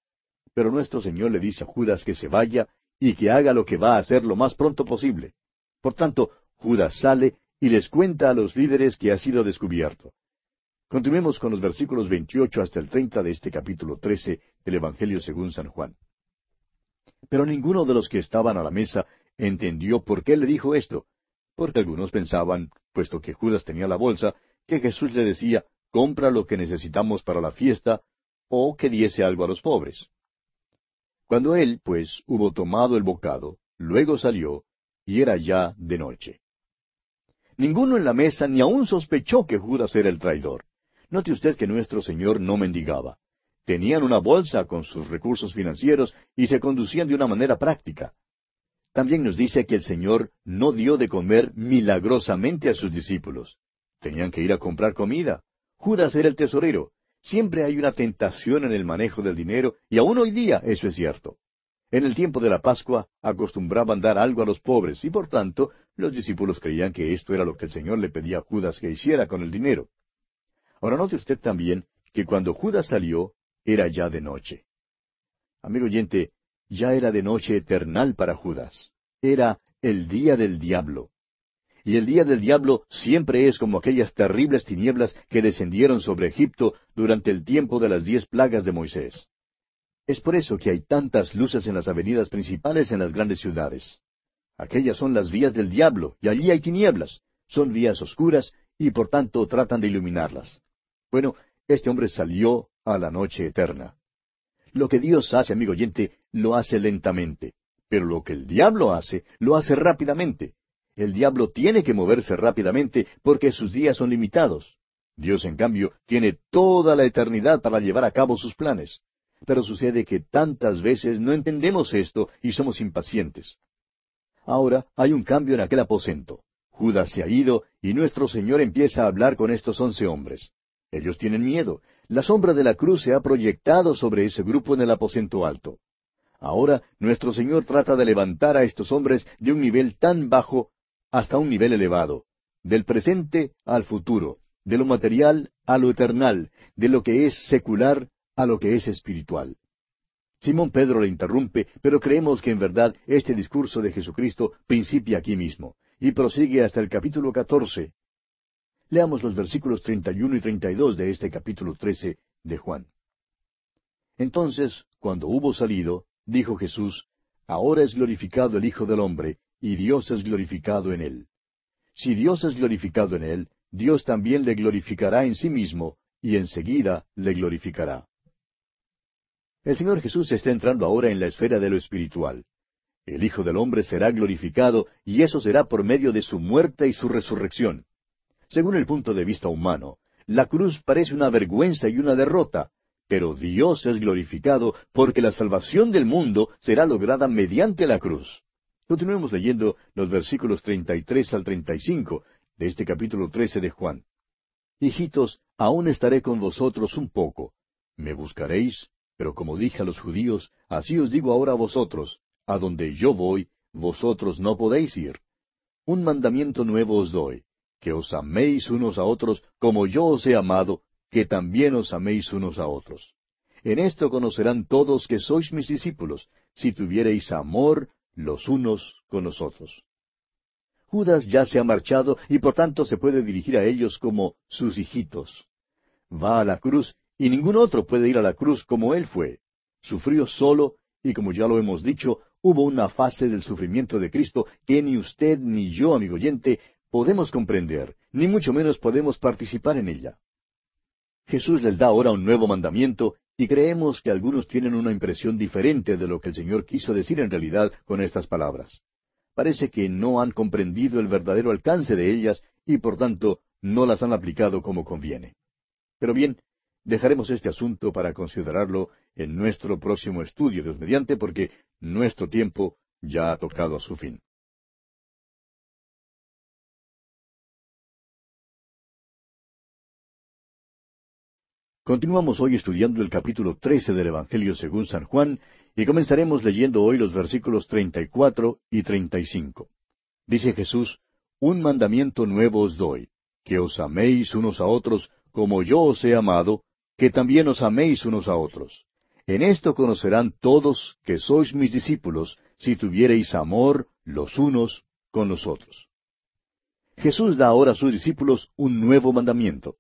Pero nuestro Señor le dice a Judas que se vaya y que haga lo que va a hacer lo más pronto posible. Por tanto, Judas sale y les cuenta a los líderes que ha sido descubierto. Continuemos con los versículos 28 hasta el 30 de este capítulo 13 del Evangelio según San Juan. Pero ninguno de los que estaban a la mesa entendió por qué le dijo esto, porque algunos pensaban, puesto que Judas tenía la bolsa, que Jesús le decía, compra lo que necesitamos para la fiesta, o que diese algo a los pobres. Cuando él, pues, hubo tomado el bocado, luego salió, y era ya de noche. Ninguno en la mesa ni aun sospechó que Judas era el traidor. Note usted que nuestro Señor no mendigaba. Tenían una bolsa con sus recursos financieros y se conducían de una manera práctica. También nos dice que el Señor no dio de comer milagrosamente a sus discípulos. Tenían que ir a comprar comida. Judas era el tesorero, Siempre hay una tentación en el manejo del dinero, y aún hoy día eso es cierto. En el tiempo de la Pascua acostumbraban dar algo a los pobres y por tanto los discípulos creían que esto era lo que el Señor le pedía a Judas que hiciera con el dinero. Ahora note usted también que cuando Judas salió era ya de noche. Amigo oyente, ya era de noche eternal para Judas. Era el día del diablo. Y el día del diablo siempre es como aquellas terribles tinieblas que descendieron sobre Egipto durante el tiempo de las diez plagas de Moisés. Es por eso que hay tantas luces en las avenidas principales en las grandes ciudades. Aquellas son las vías del diablo, y allí hay tinieblas. Son vías oscuras, y por tanto tratan de iluminarlas. Bueno, este hombre salió a la noche eterna. Lo que Dios hace, amigo oyente, lo hace lentamente. Pero lo que el diablo hace, lo hace rápidamente. El diablo tiene que moverse rápidamente porque sus días son limitados. Dios, en cambio, tiene toda la eternidad para llevar a cabo sus planes. Pero sucede que tantas veces no entendemos esto y somos impacientes. Ahora hay un cambio en aquel aposento. Judas se ha ido y nuestro Señor empieza a hablar con estos once hombres. Ellos tienen miedo. La sombra de la cruz se ha proyectado sobre ese grupo en el aposento alto. Ahora nuestro Señor trata de levantar a estos hombres de un nivel tan bajo hasta un nivel elevado, del presente al futuro, de lo material a lo eternal, de lo que es secular a lo que es espiritual. Simón Pedro le interrumpe, pero creemos que en verdad este discurso de Jesucristo principia aquí mismo, y prosigue hasta el capítulo catorce. Leamos los versículos treinta y uno y treinta y dos de este capítulo trece de Juan. Entonces, cuando hubo salido, dijo Jesús, Ahora es glorificado el Hijo del Hombre, y Dios es glorificado en él. Si Dios es glorificado en él, Dios también le glorificará en sí mismo, y enseguida le glorificará. El Señor Jesús está entrando ahora en la esfera de lo espiritual. El Hijo del Hombre será glorificado y eso será por medio de su muerte y su resurrección. Según el punto de vista humano, la cruz parece una vergüenza y una derrota, pero Dios es glorificado porque la salvación del mundo será lograda mediante la cruz. Continuemos leyendo los versículos 33 al 35 de este capítulo 13 de Juan. Hijitos, aún estaré con vosotros un poco. ¿Me buscaréis? Pero como dije a los judíos, así os digo ahora a vosotros, a donde yo voy, vosotros no podéis ir. Un mandamiento nuevo os doy, que os améis unos a otros como yo os he amado, que también os améis unos a otros. En esto conocerán todos que sois mis discípulos, si tuviereis amor los unos con los otros. Judas ya se ha marchado y por tanto se puede dirigir a ellos como sus hijitos. Va a la cruz y ningún otro puede ir a la cruz como Él fue. Sufrió solo, y como ya lo hemos dicho, hubo una fase del sufrimiento de Cristo que ni usted ni yo, amigo oyente, podemos comprender, ni mucho menos podemos participar en ella. Jesús les da ahora un nuevo mandamiento, y creemos que algunos tienen una impresión diferente de lo que el Señor quiso decir en realidad con estas palabras. Parece que no han comprendido el verdadero alcance de ellas y por tanto no las han aplicado como conviene. Pero bien, Dejaremos este asunto para considerarlo en nuestro próximo estudio, Dios mediante, porque nuestro tiempo ya ha tocado a su fin. Continuamos hoy estudiando el capítulo 13 del Evangelio según San Juan y comenzaremos leyendo hoy los versículos 34 y 35. Dice Jesús, Un mandamiento nuevo os doy, que os améis unos a otros como yo os he amado, que también os améis unos a otros. En esto conocerán todos que sois mis discípulos, si tuviereis amor los unos con los otros. Jesús da ahora a sus discípulos un nuevo mandamiento.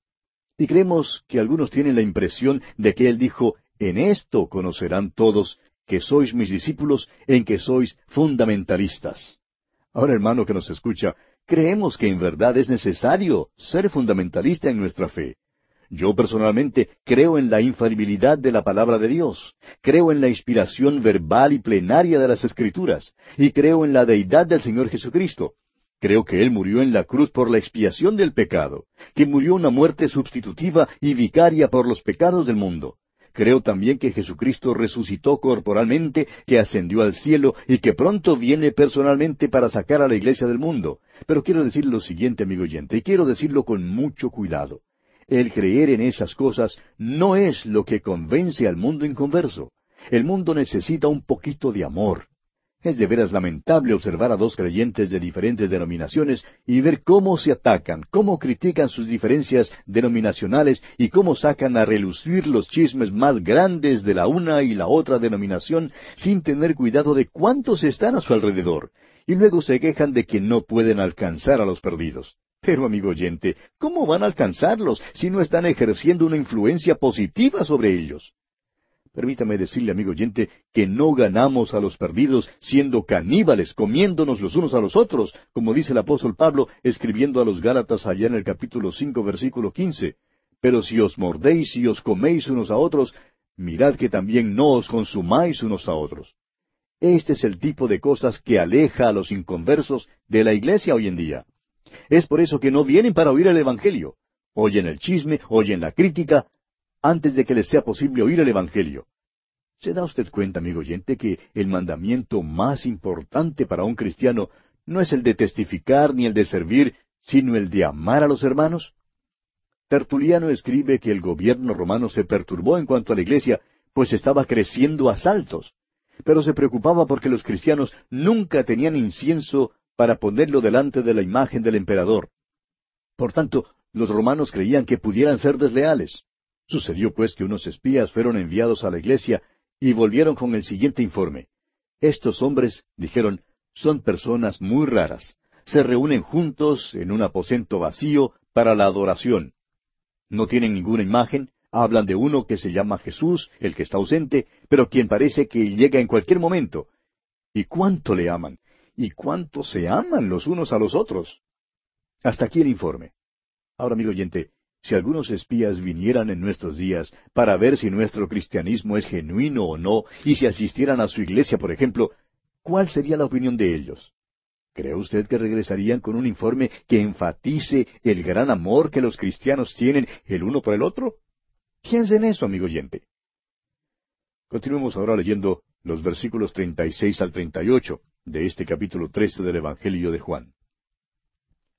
Y creemos que algunos tienen la impresión de que Él dijo, en esto conocerán todos que sois mis discípulos, en que sois fundamentalistas. Ahora, hermano que nos escucha, creemos que en verdad es necesario ser fundamentalista en nuestra fe. Yo personalmente creo en la infalibilidad de la palabra de Dios, creo en la inspiración verbal y plenaria de las Escrituras, y creo en la deidad del Señor Jesucristo. Creo que Él murió en la cruz por la expiación del pecado, que murió una muerte sustitutiva y vicaria por los pecados del mundo. Creo también que Jesucristo resucitó corporalmente, que ascendió al cielo y que pronto viene personalmente para sacar a la iglesia del mundo. Pero quiero decir lo siguiente, amigo oyente, y quiero decirlo con mucho cuidado. El creer en esas cosas no es lo que convence al mundo inconverso. El mundo necesita un poquito de amor. Es de veras lamentable observar a dos creyentes de diferentes denominaciones y ver cómo se atacan, cómo critican sus diferencias denominacionales y cómo sacan a relucir los chismes más grandes de la una y la otra denominación sin tener cuidado de cuántos están a su alrededor. Y luego se quejan de que no pueden alcanzar a los perdidos. Pero, amigo oyente, ¿cómo van a alcanzarlos si no están ejerciendo una influencia positiva sobre ellos? Permítame decirle, amigo oyente, que no ganamos a los perdidos siendo caníbales, comiéndonos los unos a los otros, como dice el apóstol Pablo escribiendo a los Gálatas allá en el capítulo cinco, versículo quince. Pero si os mordéis y os coméis unos a otros, mirad que también no os consumáis unos a otros. Este es el tipo de cosas que aleja a los inconversos de la iglesia hoy en día. Es por eso que no vienen para oír el Evangelio. Oyen el chisme, oyen la crítica, antes de que les sea posible oír el Evangelio. ¿Se da usted cuenta, amigo oyente, que el mandamiento más importante para un cristiano no es el de testificar ni el de servir, sino el de amar a los hermanos? Tertuliano escribe que el gobierno romano se perturbó en cuanto a la iglesia, pues estaba creciendo a saltos, pero se preocupaba porque los cristianos nunca tenían incienso para ponerlo delante de la imagen del emperador. Por tanto, los romanos creían que pudieran ser desleales. Sucedió pues que unos espías fueron enviados a la iglesia y volvieron con el siguiente informe. Estos hombres, dijeron, son personas muy raras. Se reúnen juntos en un aposento vacío para la adoración. No tienen ninguna imagen, hablan de uno que se llama Jesús, el que está ausente, pero quien parece que llega en cualquier momento. ¿Y cuánto le aman? ¿Y cuánto se aman los unos a los otros? Hasta aquí el informe. Ahora, amigo oyente, si algunos espías vinieran en nuestros días para ver si nuestro cristianismo es genuino o no, y si asistieran a su iglesia, por ejemplo, ¿cuál sería la opinión de ellos? ¿Cree usted que regresarían con un informe que enfatice el gran amor que los cristianos tienen el uno por el otro? Piense en eso, amigo oyente. Continuemos ahora leyendo los versículos 36 al 38 de este capítulo 13 del Evangelio de Juan.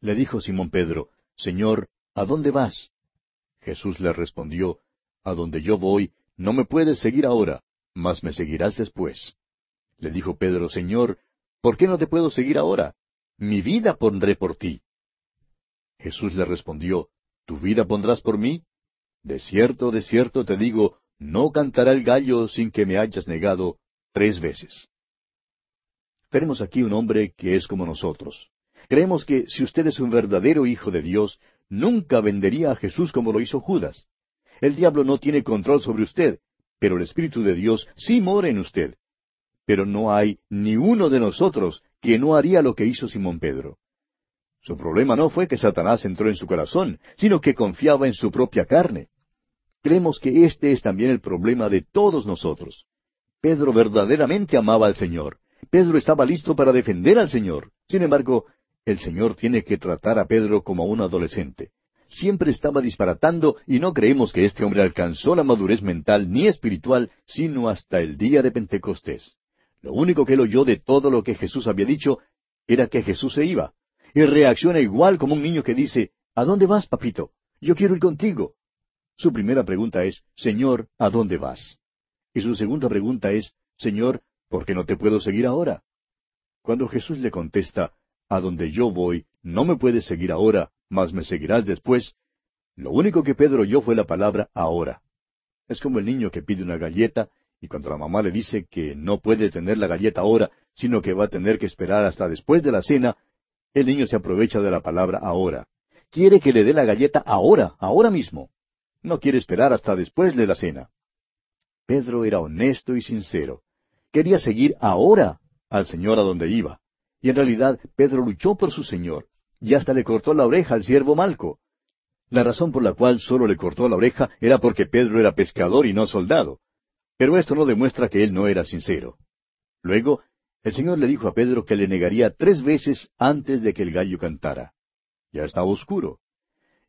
Le dijo Simón Pedro, Señor, ¿A dónde vas? Jesús le respondió, A donde yo voy, no me puedes seguir ahora, mas me seguirás después. Le dijo Pedro, Señor, ¿por qué no te puedo seguir ahora? Mi vida pondré por ti. Jesús le respondió, ¿Tu vida pondrás por mí? De cierto, de cierto te digo, no cantará el gallo sin que me hayas negado tres veces. Tenemos aquí un hombre que es como nosotros. Creemos que si usted es un verdadero hijo de Dios, nunca vendería a Jesús como lo hizo Judas. El diablo no tiene control sobre usted, pero el Espíritu de Dios sí mora en usted. Pero no hay ni uno de nosotros que no haría lo que hizo Simón Pedro. Su problema no fue que Satanás entró en su corazón, sino que confiaba en su propia carne. Creemos que este es también el problema de todos nosotros. Pedro verdaderamente amaba al Señor. Pedro estaba listo para defender al Señor. Sin embargo, el Señor tiene que tratar a Pedro como a un adolescente. Siempre estaba disparatando y no creemos que este hombre alcanzó la madurez mental ni espiritual sino hasta el día de Pentecostés. Lo único que él oyó de todo lo que Jesús había dicho era que Jesús se iba. Y reacciona igual como un niño que dice, ¿A dónde vas, papito? Yo quiero ir contigo. Su primera pregunta es, Señor, ¿a dónde vas? Y su segunda pregunta es, Señor, ¿por qué no te puedo seguir ahora? Cuando Jesús le contesta, a donde yo voy, no me puedes seguir ahora, mas me seguirás después. Lo único que Pedro oyó fue la palabra ahora. Es como el niño que pide una galleta y cuando la mamá le dice que no puede tener la galleta ahora, sino que va a tener que esperar hasta después de la cena, el niño se aprovecha de la palabra ahora. Quiere que le dé la galleta ahora, ahora mismo. No quiere esperar hasta después de la cena. Pedro era honesto y sincero. Quería seguir ahora al Señor a donde iba. Y en realidad Pedro luchó por su Señor, y hasta le cortó la oreja al siervo Malco. La razón por la cual solo le cortó la oreja era porque Pedro era pescador y no soldado. Pero esto no demuestra que él no era sincero. Luego, el Señor le dijo a Pedro que le negaría tres veces antes de que el gallo cantara. Ya estaba oscuro.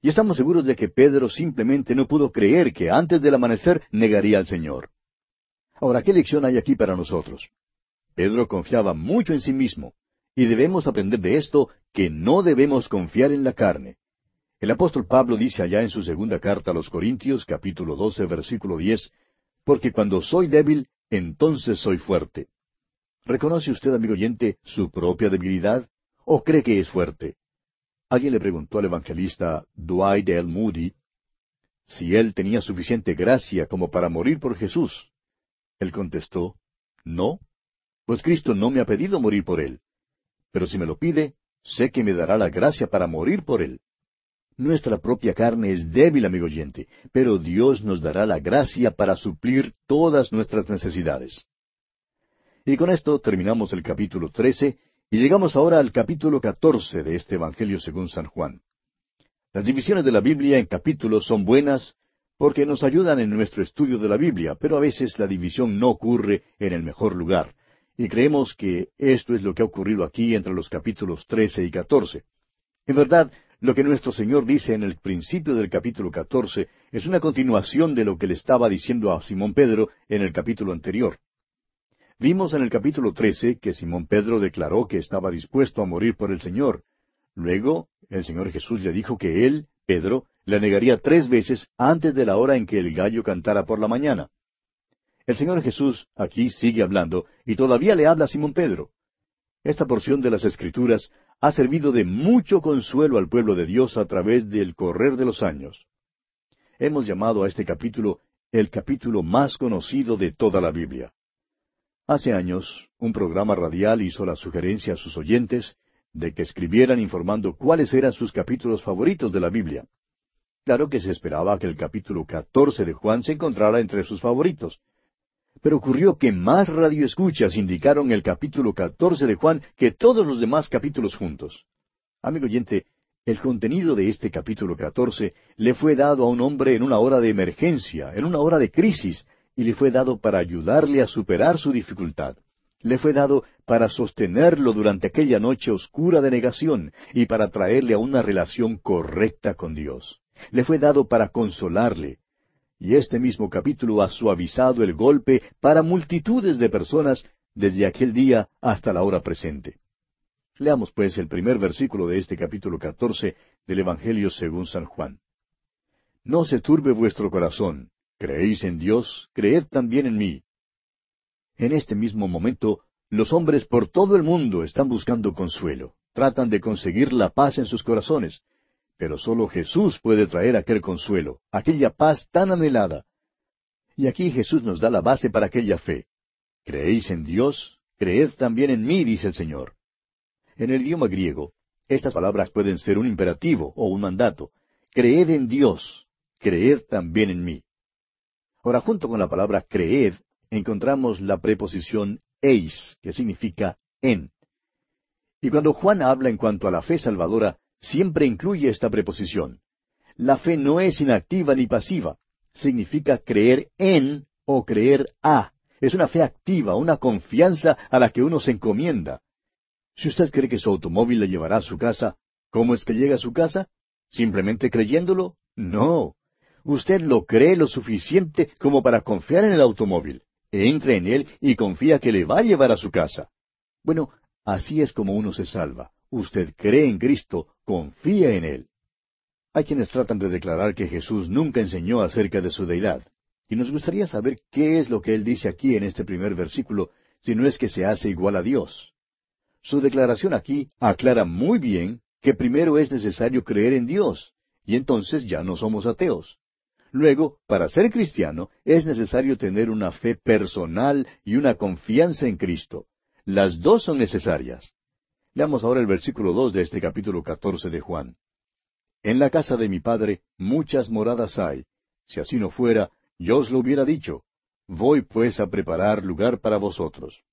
Y estamos seguros de que Pedro simplemente no pudo creer que antes del amanecer negaría al Señor. Ahora, ¿qué lección hay aquí para nosotros? Pedro confiaba mucho en sí mismo. Y debemos aprender de esto que no debemos confiar en la carne. El apóstol Pablo dice allá en su segunda carta a los Corintios, capítulo 12, versículo 10, porque cuando soy débil, entonces soy fuerte. ¿Reconoce usted, amigo oyente, su propia debilidad? ¿O cree que es fuerte? Alguien le preguntó al evangelista Dwight L. Moody si él tenía suficiente gracia como para morir por Jesús. Él contestó, No, pues Cristo no me ha pedido morir por él. Pero si me lo pide, sé que me dará la gracia para morir por él. Nuestra propia carne es débil, amigo oyente, pero Dios nos dará la gracia para suplir todas nuestras necesidades. Y con esto terminamos el capítulo 13 y llegamos ahora al capítulo 14 de este Evangelio según San Juan. Las divisiones de la Biblia en capítulos son buenas porque nos ayudan en nuestro estudio de la Biblia, pero a veces la división no ocurre en el mejor lugar. Y creemos que esto es lo que ha ocurrido aquí entre los capítulos 13 y 14. En verdad, lo que nuestro Señor dice en el principio del capítulo 14 es una continuación de lo que le estaba diciendo a Simón Pedro en el capítulo anterior. Vimos en el capítulo 13 que Simón Pedro declaró que estaba dispuesto a morir por el Señor. Luego, el Señor Jesús le dijo que él, Pedro, le negaría tres veces antes de la hora en que el gallo cantara por la mañana. El Señor Jesús aquí sigue hablando y todavía le habla a Simón Pedro. Esta porción de las Escrituras ha servido de mucho consuelo al pueblo de Dios a través del correr de los años. Hemos llamado a este capítulo el capítulo más conocido de toda la Biblia. Hace años, un programa radial hizo la sugerencia a sus oyentes de que escribieran informando cuáles eran sus capítulos favoritos de la Biblia. Claro que se esperaba que el capítulo catorce de Juan se encontrara entre sus favoritos. Pero ocurrió que más radioescuchas indicaron el capítulo catorce de Juan que todos los demás capítulos juntos. Amigo oyente, el contenido de este capítulo catorce le fue dado a un hombre en una hora de emergencia, en una hora de crisis, y le fue dado para ayudarle a superar su dificultad le fue dado para sostenerlo durante aquella noche oscura de negación y para traerle a una relación correcta con Dios. Le fue dado para consolarle. Y este mismo capítulo ha suavizado el golpe para multitudes de personas desde aquel día hasta la hora presente. Leamos pues el primer versículo de este capítulo catorce del Evangelio según San Juan. No se turbe vuestro corazón. Creéis en Dios, creed también en mí. En este mismo momento, los hombres por todo el mundo están buscando consuelo, tratan de conseguir la paz en sus corazones, pero solo Jesús puede traer aquel consuelo, aquella paz tan anhelada. Y aquí Jesús nos da la base para aquella fe. ¿Creéis en Dios? Creed también en mí, dice el Señor. En el idioma griego, estas palabras pueden ser un imperativo o un mandato. Creed en Dios, creed también en mí. Ahora, junto con la palabra creed, encontramos la preposición eis, que significa en. Y cuando Juan habla en cuanto a la fe salvadora, siempre incluye esta preposición. La fe no es inactiva ni pasiva, significa creer en o creer a. Es una fe activa, una confianza a la que uno se encomienda. Si usted cree que su automóvil le llevará a su casa, ¿cómo es que llega a su casa? ¿Simplemente creyéndolo? No. Usted lo cree lo suficiente como para confiar en el automóvil entre en Él y confía que le va a llevar a su casa. Bueno, así es como uno se salva. Usted cree en Cristo, confía en Él. Hay quienes tratan de declarar que Jesús nunca enseñó acerca de su deidad. Y nos gustaría saber qué es lo que Él dice aquí en este primer versículo, si no es que se hace igual a Dios. Su declaración aquí aclara muy bien que primero es necesario creer en Dios, y entonces ya no somos ateos. Luego, para ser cristiano es necesario tener una fe personal y una confianza en Cristo. Las dos son necesarias. Leamos ahora el versículo dos de este capítulo catorce de Juan. En la casa de mi Padre muchas moradas hay. Si así no fuera, yo os lo hubiera dicho. Voy pues a preparar lugar para vosotros.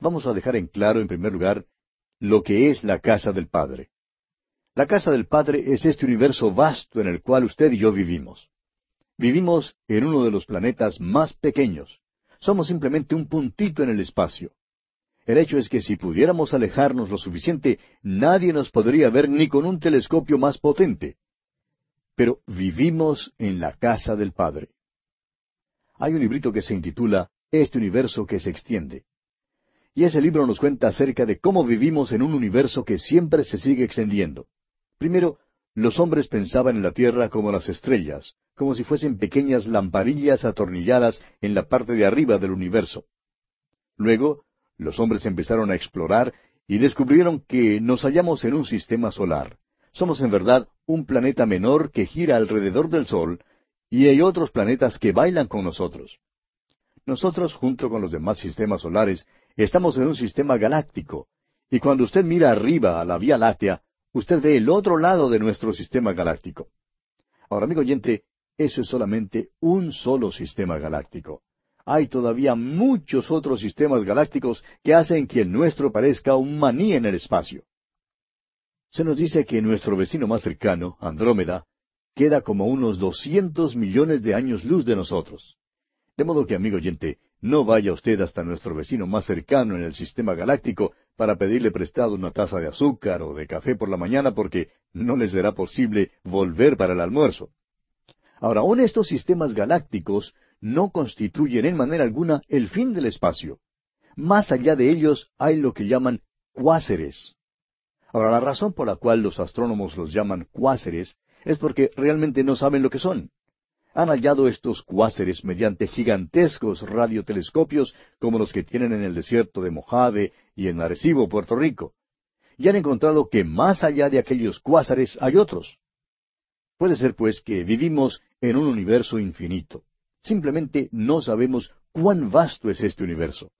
Vamos a dejar en claro, en primer lugar, lo que es la casa del Padre. La casa del Padre es este universo vasto en el cual usted y yo vivimos. Vivimos en uno de los planetas más pequeños. Somos simplemente un puntito en el espacio. El hecho es que si pudiéramos alejarnos lo suficiente, nadie nos podría ver ni con un telescopio más potente. Pero vivimos en la casa del Padre. Hay un librito que se intitula Este universo que se extiende. Y ese libro nos cuenta acerca de cómo vivimos en un universo que siempre se sigue extendiendo. Primero, los hombres pensaban en la tierra como las estrellas, como si fuesen pequeñas lamparillas atornilladas en la parte de arriba del universo. Luego, los hombres empezaron a explorar y descubrieron que nos hallamos en un sistema solar. Somos en verdad un planeta menor que gira alrededor del Sol, y hay otros planetas que bailan con nosotros. Nosotros, junto con los demás sistemas solares, estamos en un sistema galáctico, y cuando usted mira arriba a la Vía Láctea, usted ve el otro lado de nuestro sistema galáctico. Ahora, amigo oyente, eso es solamente un solo sistema galáctico. Hay todavía muchos otros sistemas galácticos que hacen que el nuestro parezca un maní en el espacio. Se nos dice que nuestro vecino más cercano, Andrómeda, queda como unos doscientos millones de años luz de nosotros. De modo que, amigo oyente, no vaya usted hasta nuestro vecino más cercano en el sistema galáctico para pedirle prestado una taza de azúcar o de café por la mañana porque no le será posible volver para el almuerzo. Ahora, aún estos sistemas galácticos no constituyen en manera alguna el fin del espacio. Más allá de ellos hay lo que llaman cuáseres. Ahora, la razón por la cual los astrónomos los llaman cuáseres es porque realmente no saben lo que son han hallado estos cuáseres mediante gigantescos radiotelescopios como los que tienen en el desierto de Mojave y en Arecibo, Puerto Rico. Y han encontrado que más allá de aquellos cuásares hay otros. Puede ser pues que vivimos en un universo infinito. Simplemente no sabemos cuán vasto es este universo.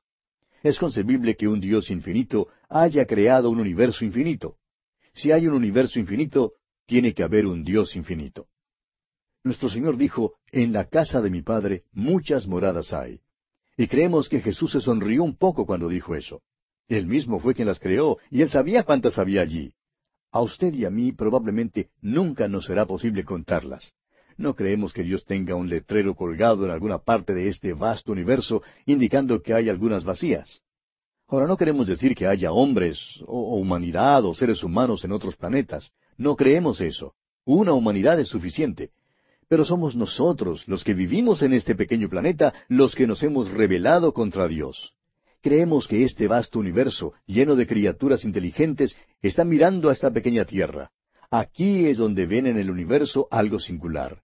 Es concebible que un Dios infinito haya creado un universo infinito. Si hay un universo infinito, tiene que haber un Dios infinito. Nuestro Señor dijo, En la casa de mi Padre muchas moradas hay. Y creemos que Jesús se sonrió un poco cuando dijo eso. Él mismo fue quien las creó, y él sabía cuántas había allí. A usted y a mí probablemente nunca nos será posible contarlas. No creemos que Dios tenga un letrero colgado en alguna parte de este vasto universo indicando que hay algunas vacías. Ahora, no queremos decir que haya hombres, o, humanidad, o seres humanos en otros planetas. No creemos eso. Una humanidad es suficiente. Pero somos nosotros, los que vivimos en este pequeño planeta, los que nos hemos rebelado contra Dios. Creemos que este vasto universo, lleno de criaturas inteligentes, está mirando a esta pequeña tierra. Aquí es donde ven en el universo algo singular.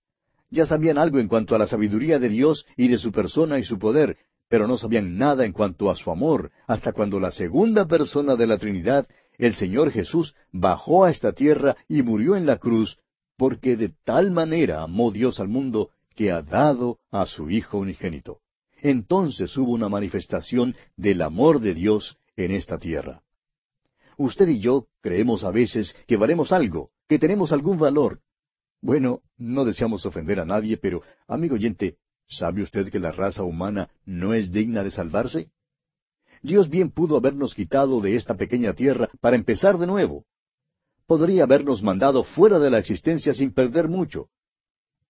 Ya sabían algo en cuanto a la sabiduría de Dios y de su persona y su poder, pero no sabían nada en cuanto a su amor, hasta cuando la segunda persona de la Trinidad, el Señor Jesús, bajó a esta tierra y murió en la cruz porque de tal manera amó Dios al mundo que ha dado a su Hijo unigénito. Entonces hubo una manifestación del amor de Dios en esta tierra. Usted y yo creemos a veces que valemos algo, que tenemos algún valor. Bueno, no deseamos ofender a nadie, pero, amigo oyente, ¿sabe usted que la raza humana no es digna de salvarse? Dios bien pudo habernos quitado de esta pequeña tierra para empezar de nuevo podría habernos mandado fuera de la existencia sin perder mucho.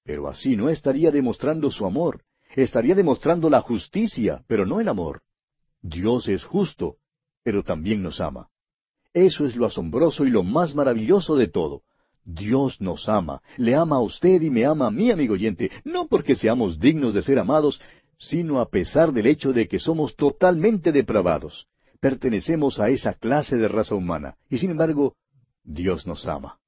Pero así no estaría demostrando su amor, estaría demostrando la justicia, pero no el amor. Dios es justo, pero también nos ama. Eso es lo asombroso y lo más maravilloso de todo. Dios nos ama, le ama a usted y me ama a mí, amigo oyente, no porque seamos dignos de ser amados, sino a pesar del hecho de que somos totalmente depravados. Pertenecemos a esa clase de raza humana, y sin embargo, Dios nos ama.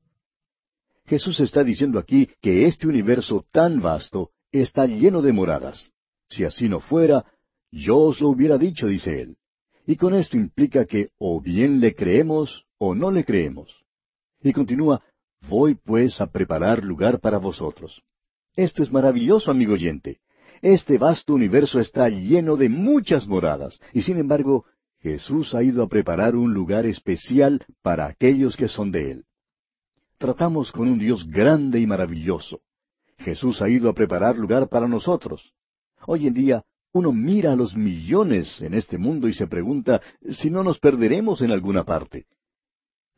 Jesús está diciendo aquí que este universo tan vasto está lleno de moradas. Si así no fuera, yo os lo hubiera dicho, dice él. Y con esto implica que o bien le creemos o no le creemos. Y continúa, voy pues a preparar lugar para vosotros. Esto es maravilloso, amigo oyente. Este vasto universo está lleno de muchas moradas, y sin embargo, Jesús ha ido a preparar un lugar especial para aquellos que son de Él. Tratamos con un Dios grande y maravilloso. Jesús ha ido a preparar lugar para nosotros. Hoy en día uno mira a los millones en este mundo y se pregunta si no nos perderemos en alguna parte.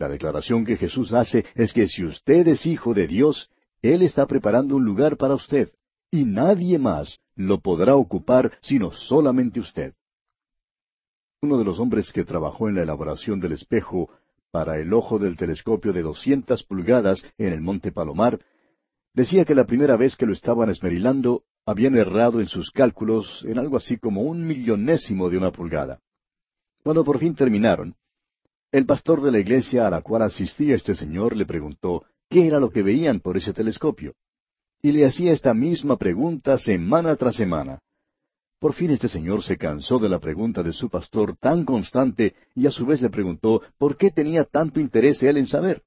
La declaración que Jesús hace es que si usted es hijo de Dios, Él está preparando un lugar para usted, y nadie más lo podrá ocupar sino solamente usted uno de los hombres que trabajó en la elaboración del espejo para el ojo del telescopio de doscientas pulgadas en el monte Palomar, decía que la primera vez que lo estaban esmerilando habían errado en sus cálculos en algo así como un millonésimo de una pulgada. Cuando por fin terminaron, el pastor de la iglesia a la cual asistía este señor le preguntó qué era lo que veían por ese telescopio. y le hacía esta misma pregunta semana tras semana. Por fin este señor se cansó de la pregunta de su pastor tan constante y a su vez le preguntó por qué tenía tanto interés él en saber.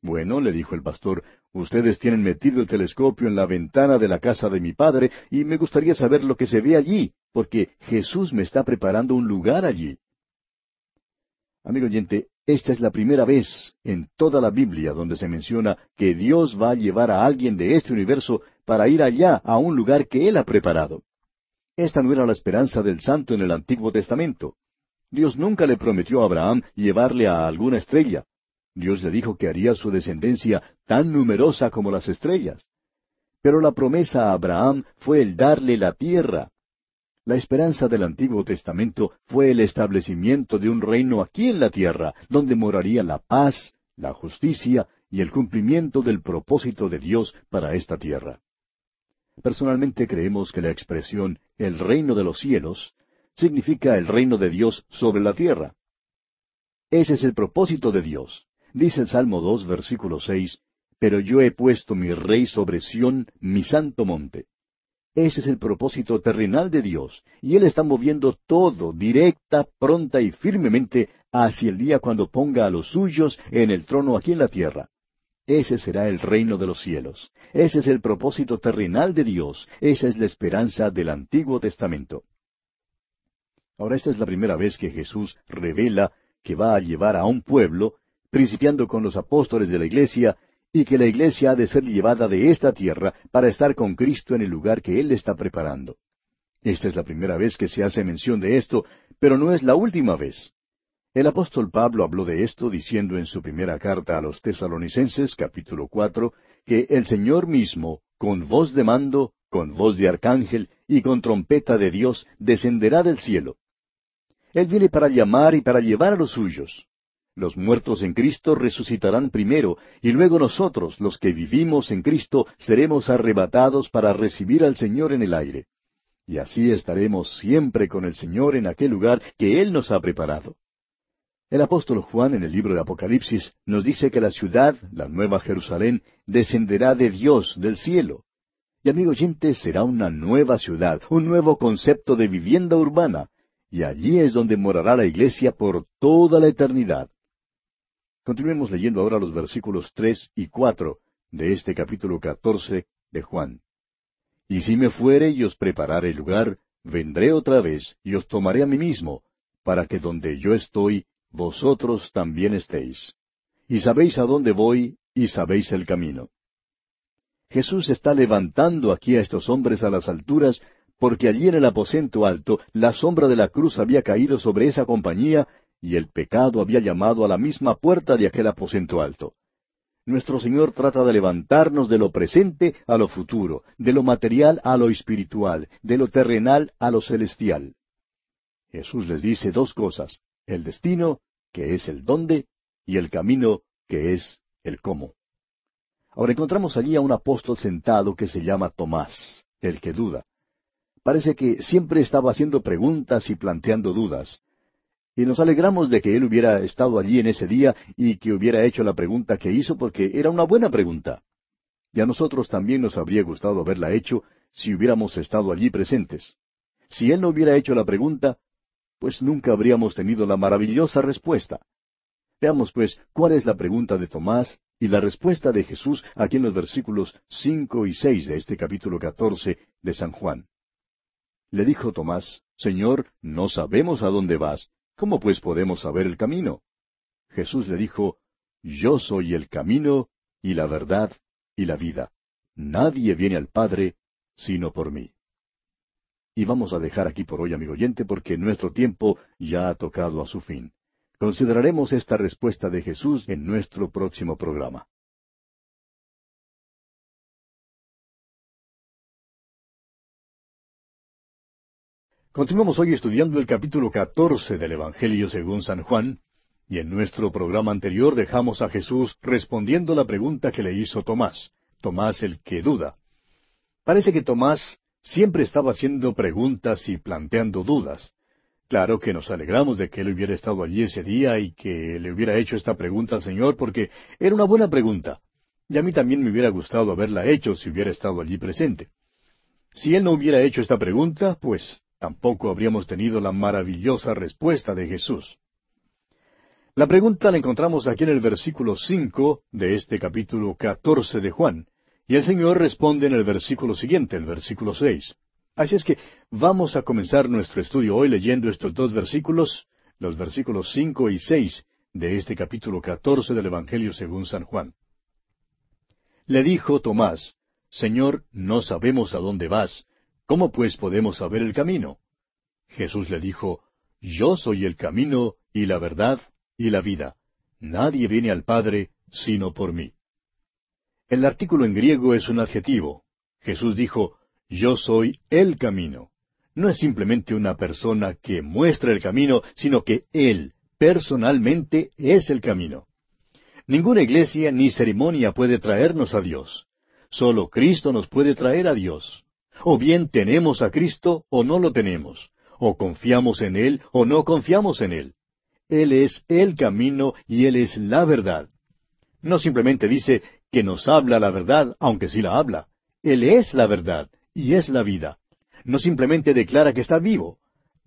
Bueno, le dijo el pastor, ustedes tienen metido el telescopio en la ventana de la casa de mi padre y me gustaría saber lo que se ve allí, porque Jesús me está preparando un lugar allí. Amigo oyente, esta es la primera vez en toda la Biblia donde se menciona que Dios va a llevar a alguien de este universo para ir allá a un lugar que Él ha preparado. Esta no era la esperanza del santo en el Antiguo Testamento. Dios nunca le prometió a Abraham llevarle a alguna estrella. Dios le dijo que haría su descendencia tan numerosa como las estrellas. Pero la promesa a Abraham fue el darle la tierra. La esperanza del Antiguo Testamento fue el establecimiento de un reino aquí en la tierra, donde moraría la paz, la justicia y el cumplimiento del propósito de Dios para esta tierra. Personalmente creemos que la expresión el reino de los cielos significa el reino de Dios sobre la tierra. Ese es el propósito de Dios. Dice el Salmo 2, versículo 6, Pero yo he puesto mi rey sobre Sión, mi santo monte. Ese es el propósito terrenal de Dios, y Él está moviendo todo directa, pronta y firmemente hacia el día cuando ponga a los suyos en el trono aquí en la tierra. Ese será el reino de los cielos. Ese es el propósito terrenal de Dios. Esa es la esperanza del Antiguo Testamento. Ahora esta es la primera vez que Jesús revela que va a llevar a un pueblo, principiando con los apóstoles de la iglesia, y que la iglesia ha de ser llevada de esta tierra para estar con Cristo en el lugar que Él está preparando. Esta es la primera vez que se hace mención de esto, pero no es la última vez. El apóstol Pablo habló de esto diciendo en su primera carta a los tesalonicenses capítulo cuatro que el Señor mismo, con voz de mando, con voz de arcángel y con trompeta de Dios, descenderá del cielo. Él viene para llamar y para llevar a los suyos. Los muertos en Cristo resucitarán primero, y luego nosotros, los que vivimos en Cristo, seremos arrebatados para recibir al Señor en el aire. Y así estaremos siempre con el Señor en aquel lugar que Él nos ha preparado. El apóstol Juan en el libro de Apocalipsis nos dice que la ciudad, la nueva Jerusalén, descenderá de Dios, del cielo. Y amigo oyente, será una nueva ciudad, un nuevo concepto de vivienda urbana, y allí es donde morará la iglesia por toda la eternidad. Continuemos leyendo ahora los versículos tres y cuatro de este capítulo catorce de Juan. Y si me fuere y os preparare el lugar, vendré otra vez y os tomaré a mí mismo, para que donde yo estoy, vosotros también estéis. Y sabéis a dónde voy, y sabéis el camino. Jesús está levantando aquí a estos hombres a las alturas, porque allí en el aposento alto la sombra de la cruz había caído sobre esa compañía, y el pecado había llamado a la misma puerta de aquel aposento alto. Nuestro Señor trata de levantarnos de lo presente a lo futuro, de lo material a lo espiritual, de lo terrenal a lo celestial. Jesús les dice dos cosas el destino, que es el dónde, y el camino, que es el cómo. Ahora encontramos allí a un apóstol sentado que se llama Tomás, el que duda. Parece que siempre estaba haciendo preguntas y planteando dudas. Y nos alegramos de que él hubiera estado allí en ese día y que hubiera hecho la pregunta que hizo porque era una buena pregunta. Y a nosotros también nos habría gustado haberla hecho si hubiéramos estado allí presentes. Si él no hubiera hecho la pregunta, pues nunca habríamos tenido la maravillosa respuesta. Veamos, pues, cuál es la pregunta de Tomás y la respuesta de Jesús aquí en los versículos cinco y seis de este capítulo catorce de San Juan. Le dijo Tomás, Señor, no sabemos a dónde vas, ¿cómo pues podemos saber el camino? Jesús le dijo, Yo soy el camino y la verdad y la vida. Nadie viene al Padre sino por mí. Y vamos a dejar aquí por hoy, amigo oyente, porque nuestro tiempo ya ha tocado a su fin. Consideraremos esta respuesta de Jesús en nuestro próximo programa. Continuamos hoy estudiando el capítulo catorce del Evangelio según San Juan, y en nuestro programa anterior dejamos a Jesús respondiendo la pregunta que le hizo Tomás, Tomás el que duda. Parece que Tomás siempre estaba haciendo preguntas y planteando dudas. Claro que nos alegramos de que él hubiera estado allí ese día y que le hubiera hecho esta pregunta al Señor porque era una buena pregunta. Y a mí también me hubiera gustado haberla hecho si hubiera estado allí presente. Si él no hubiera hecho esta pregunta, pues tampoco habríamos tenido la maravillosa respuesta de Jesús. La pregunta la encontramos aquí en el versículo cinco de este capítulo catorce de Juan, y el Señor responde en el versículo siguiente, el versículo seis. Así es que vamos a comenzar nuestro estudio hoy leyendo estos dos versículos, los versículos cinco y seis de este capítulo catorce del Evangelio según San Juan. Le dijo Tomás, Señor, no sabemos a dónde vas, ¿cómo pues podemos saber el camino? Jesús le dijo, Yo soy el camino y la verdad y la vida. Nadie viene al Padre sino por mí. El artículo en griego es un adjetivo. Jesús dijo, Yo soy el camino. No es simplemente una persona que muestra el camino, sino que Él, personalmente, es el camino. Ninguna iglesia ni ceremonia puede traernos a Dios. Solo Cristo nos puede traer a Dios. O bien tenemos a Cristo o no lo tenemos. O confiamos en Él o no confiamos en Él. Él es el camino y Él es la verdad. No simplemente dice que nos habla la verdad, aunque sí la habla. Él es la verdad y es la vida. No simplemente declara que está vivo.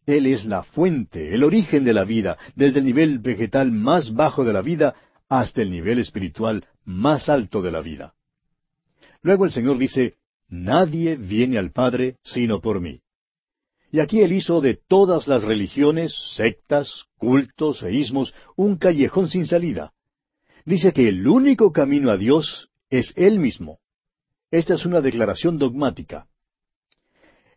Él es la fuente, el origen de la vida, desde el nivel vegetal más bajo de la vida hasta el nivel espiritual más alto de la vida. Luego el Señor dice, Nadie viene al Padre sino por mí. Y aquí él hizo de todas las religiones, sectas, cultos e un callejón sin salida. Dice que el único camino a Dios es Él mismo. Esta es una declaración dogmática.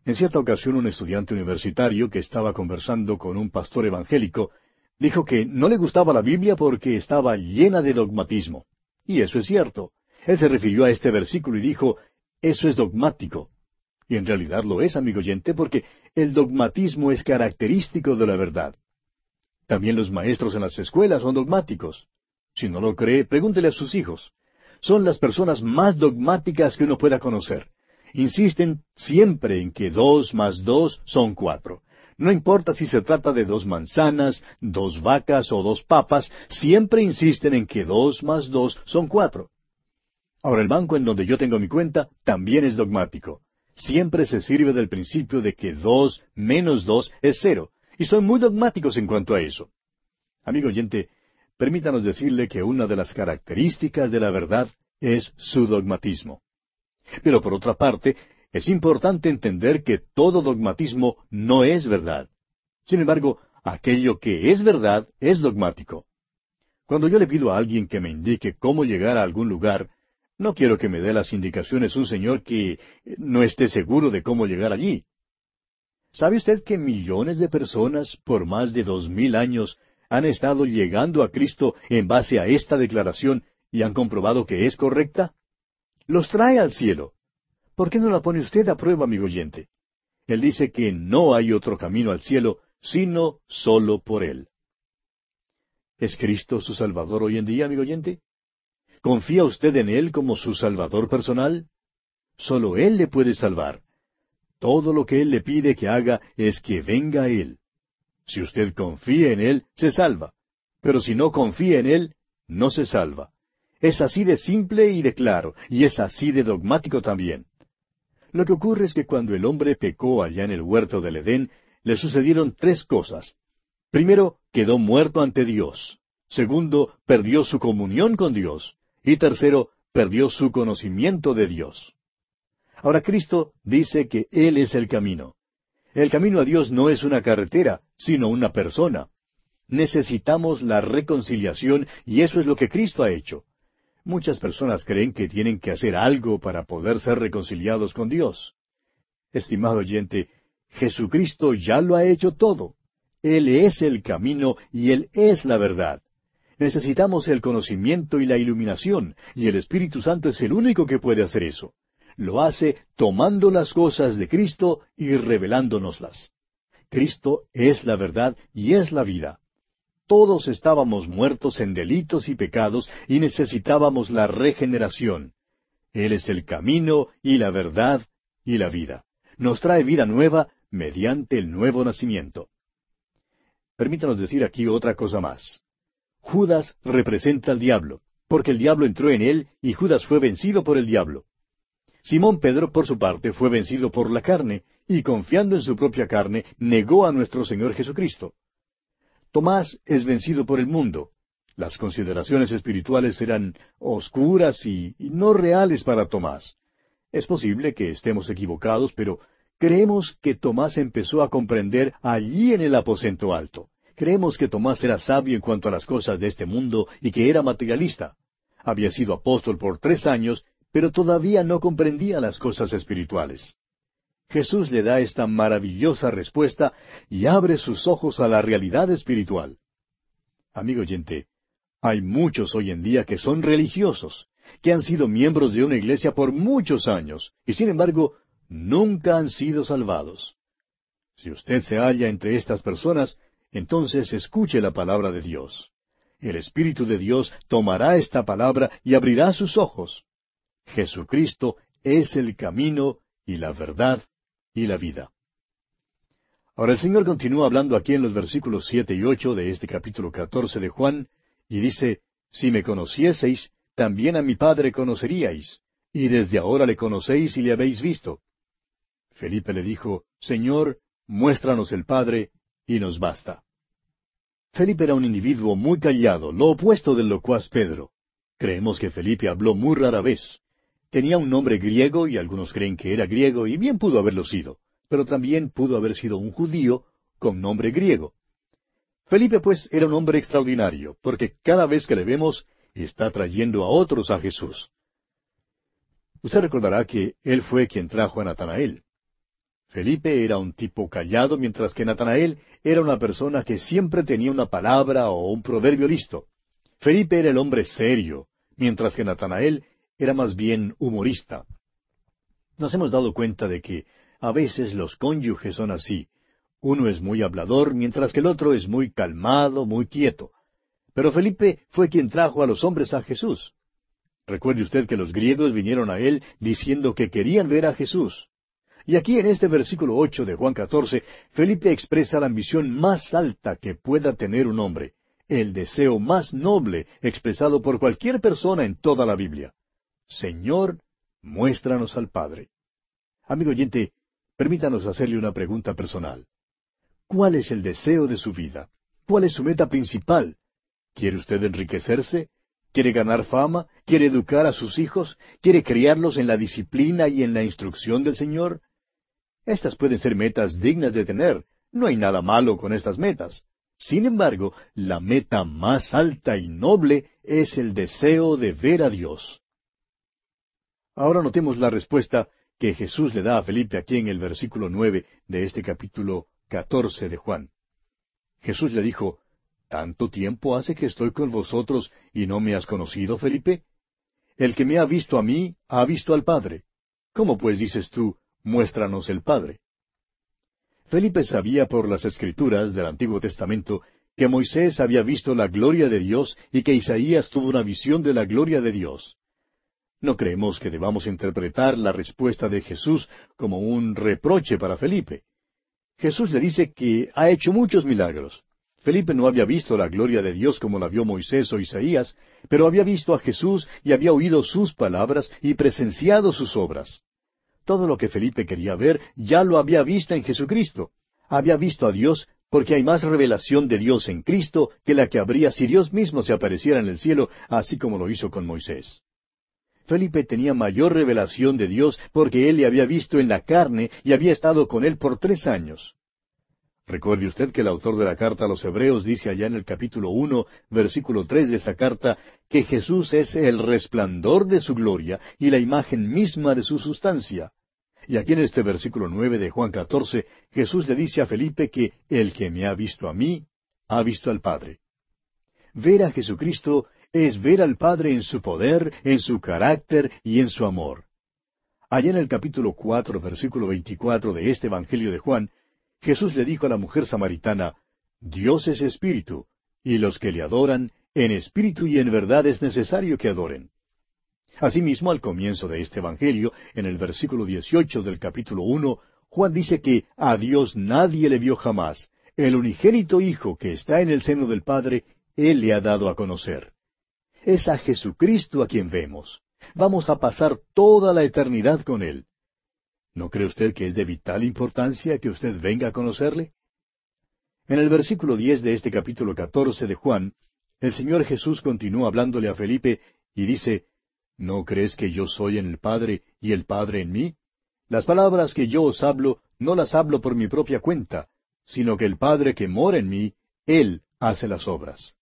En cierta ocasión un estudiante universitario que estaba conversando con un pastor evangélico dijo que no le gustaba la Biblia porque estaba llena de dogmatismo. Y eso es cierto. Él se refirió a este versículo y dijo, eso es dogmático. Y en realidad lo es, amigo oyente, porque el dogmatismo es característico de la verdad. También los maestros en las escuelas son dogmáticos. Si no lo cree, pregúntele a sus hijos. Son las personas más dogmáticas que uno pueda conocer. Insisten siempre en que dos más dos son cuatro. No importa si se trata de dos manzanas, dos vacas o dos papas, siempre insisten en que dos más dos son cuatro. Ahora el banco en donde yo tengo mi cuenta también es dogmático siempre se sirve del principio de que dos menos dos es cero, y son muy dogmáticos en cuanto a eso. Amigo oyente, permítanos decirle que una de las características de la verdad es su dogmatismo. Pero por otra parte, es importante entender que todo dogmatismo no es verdad. Sin embargo, aquello que es verdad es dogmático. Cuando yo le pido a alguien que me indique cómo llegar a algún lugar, no quiero que me dé las indicaciones un señor que eh, no esté seguro de cómo llegar allí. ¿Sabe usted que millones de personas por más de dos mil años han estado llegando a Cristo en base a esta declaración y han comprobado que es correcta? Los trae al cielo. ¿Por qué no la pone usted a prueba, amigo oyente? Él dice que no hay otro camino al cielo sino solo por Él. ¿Es Cristo su Salvador hoy en día, amigo oyente? ¿Confía usted en Él como su Salvador personal? Solo Él le puede salvar. Todo lo que Él le pide que haga es que venga a Él. Si usted confía en Él, se salva. Pero si no confía en Él, no se salva. Es así de simple y de claro, y es así de dogmático también. Lo que ocurre es que cuando el hombre pecó allá en el huerto del Edén, le sucedieron tres cosas. Primero, quedó muerto ante Dios. Segundo, perdió su comunión con Dios. Y tercero, perdió su conocimiento de Dios. Ahora Cristo dice que Él es el camino. El camino a Dios no es una carretera, sino una persona. Necesitamos la reconciliación y eso es lo que Cristo ha hecho. Muchas personas creen que tienen que hacer algo para poder ser reconciliados con Dios. Estimado oyente, Jesucristo ya lo ha hecho todo. Él es el camino y Él es la verdad. Necesitamos el conocimiento y la iluminación, y el Espíritu Santo es el único que puede hacer eso. Lo hace tomando las cosas de Cristo y revelándonoslas. Cristo es la verdad y es la vida. Todos estábamos muertos en delitos y pecados y necesitábamos la regeneración. Él es el camino y la verdad y la vida. Nos trae vida nueva mediante el nuevo nacimiento. Permítanos decir aquí otra cosa más. Judas representa al diablo. porque el diablo entró en él y Judas fue vencido por el diablo. Simón Pedro, por su parte, fue vencido por la carne, y confiando en su propia carne, negó a nuestro Señor Jesucristo. Tomás es vencido por el mundo. Las consideraciones espirituales eran oscuras y, y no reales para Tomás. Es posible que estemos equivocados, pero creemos que Tomás empezó a comprender allí en el aposento alto. Creemos que Tomás era sabio en cuanto a las cosas de este mundo y que era materialista. Había sido apóstol por tres años, pero todavía no comprendía las cosas espirituales. Jesús le da esta maravillosa respuesta y abre sus ojos a la realidad espiritual. Amigo oyente, hay muchos hoy en día que son religiosos, que han sido miembros de una iglesia por muchos años, y sin embargo nunca han sido salvados. Si usted se halla entre estas personas, entonces escuche la palabra de Dios. El Espíritu de Dios tomará esta palabra y abrirá sus ojos. Jesucristo es el camino y la verdad y la vida. Ahora el Señor continúa hablando aquí en los versículos siete y ocho de este capítulo catorce de Juan, y dice, Si me conocieseis, también a mi Padre conoceríais, y desde ahora le conocéis y le habéis visto. Felipe le dijo, Señor, muéstranos el Padre, y nos basta. Felipe era un individuo muy callado, lo opuesto del locuaz Pedro. Creemos que Felipe habló muy rara vez. Tenía un nombre griego y algunos creen que era griego y bien pudo haberlo sido, pero también pudo haber sido un judío con nombre griego. Felipe pues era un hombre extraordinario, porque cada vez que le vemos está trayendo a otros a Jesús. Usted recordará que él fue quien trajo a Natanael. Felipe era un tipo callado, mientras que Natanael era una persona que siempre tenía una palabra o un proverbio listo. Felipe era el hombre serio, mientras que Natanael era más bien humorista. Nos hemos dado cuenta de que a veces los cónyuges son así. Uno es muy hablador, mientras que el otro es muy calmado, muy quieto. Pero Felipe fue quien trajo a los hombres a Jesús. Recuerde usted que los griegos vinieron a él diciendo que querían ver a Jesús. Y aquí en este versículo ocho de Juan catorce, Felipe expresa la ambición más alta que pueda tener un hombre, el deseo más noble expresado por cualquier persona en toda la Biblia. Señor, muéstranos al Padre. Amigo oyente, permítanos hacerle una pregunta personal. ¿Cuál es el deseo de su vida? ¿Cuál es su meta principal? ¿Quiere usted enriquecerse? ¿Quiere ganar fama? ¿Quiere educar a sus hijos? ¿Quiere criarlos en la disciplina y en la instrucción del Señor? Estas pueden ser metas dignas de tener. No hay nada malo con estas metas. Sin embargo, la meta más alta y noble es el deseo de ver a Dios. Ahora notemos la respuesta que Jesús le da a Felipe aquí en el versículo nueve de este capítulo catorce de Juan. Jesús le dijo, ¿Tanto tiempo hace que estoy con vosotros y no me has conocido, Felipe? El que me ha visto a mí, ha visto al Padre. ¿Cómo pues dices tú, muéstranos el Padre. Felipe sabía por las escrituras del Antiguo Testamento que Moisés había visto la gloria de Dios y que Isaías tuvo una visión de la gloria de Dios. No creemos que debamos interpretar la respuesta de Jesús como un reproche para Felipe. Jesús le dice que ha hecho muchos milagros. Felipe no había visto la gloria de Dios como la vio Moisés o Isaías, pero había visto a Jesús y había oído sus palabras y presenciado sus obras. Todo lo que Felipe quería ver ya lo había visto en Jesucristo. Había visto a Dios porque hay más revelación de Dios en Cristo que la que habría si Dios mismo se apareciera en el cielo, así como lo hizo con Moisés. Felipe tenía mayor revelación de Dios porque él le había visto en la carne y había estado con él por tres años. Recuerde usted que el autor de la carta a los Hebreos dice allá en el capítulo uno, versículo tres de esa carta, que Jesús es el resplandor de su gloria y la imagen misma de su sustancia. Y aquí en este versículo nueve de Juan catorce, Jesús le dice a Felipe que el que me ha visto a mí, ha visto al Padre. Ver a Jesucristo es ver al Padre en su poder, en su carácter y en su amor. Allá en el capítulo cuatro, versículo veinticuatro de este Evangelio de Juan, Jesús le dijo a la mujer samaritana, Dios es espíritu, y los que le adoran, en espíritu y en verdad es necesario que adoren. Asimismo, al comienzo de este Evangelio, en el versículo dieciocho del capítulo uno, Juan dice que a Dios nadie le vio jamás. El unigénito Hijo que está en el seno del Padre, Él le ha dado a conocer. Es a Jesucristo a quien vemos. Vamos a pasar toda la eternidad con Él. ¿No cree usted que es de vital importancia que usted venga a conocerle? En el versículo diez de este capítulo catorce de Juan, el Señor Jesús continúa hablándole a Felipe y dice, ¿No crees que yo soy en el Padre y el Padre en mí? Las palabras que yo os hablo no las hablo por mi propia cuenta, sino que el Padre que mora en mí, Él hace las obras.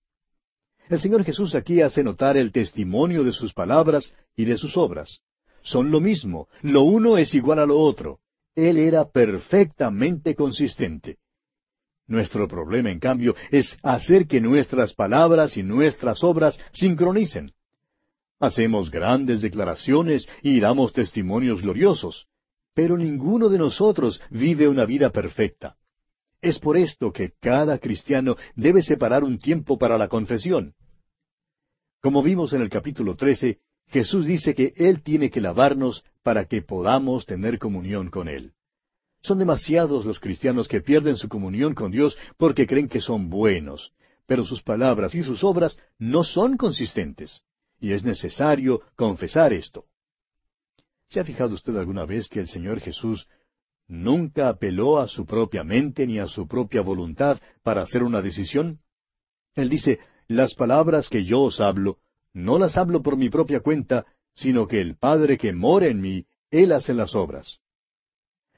El Señor Jesús aquí hace notar el testimonio de sus palabras y de sus obras. Son lo mismo, lo uno es igual a lo otro. Él era perfectamente consistente. Nuestro problema, en cambio, es hacer que nuestras palabras y nuestras obras sincronicen. Hacemos grandes declaraciones y damos testimonios gloriosos, pero ninguno de nosotros vive una vida perfecta. Es por esto que cada cristiano debe separar un tiempo para la confesión. Como vimos en el capítulo 13, Jesús dice que Él tiene que lavarnos para que podamos tener comunión con Él. Son demasiados los cristianos que pierden su comunión con Dios porque creen que son buenos, pero sus palabras y sus obras no son consistentes, y es necesario confesar esto. ¿Se ha fijado usted alguna vez que el Señor Jesús nunca apeló a su propia mente ni a su propia voluntad para hacer una decisión? Él dice, las palabras que yo os hablo, no las hablo por mi propia cuenta, sino que el Padre que mora en mí, Él hace las obras.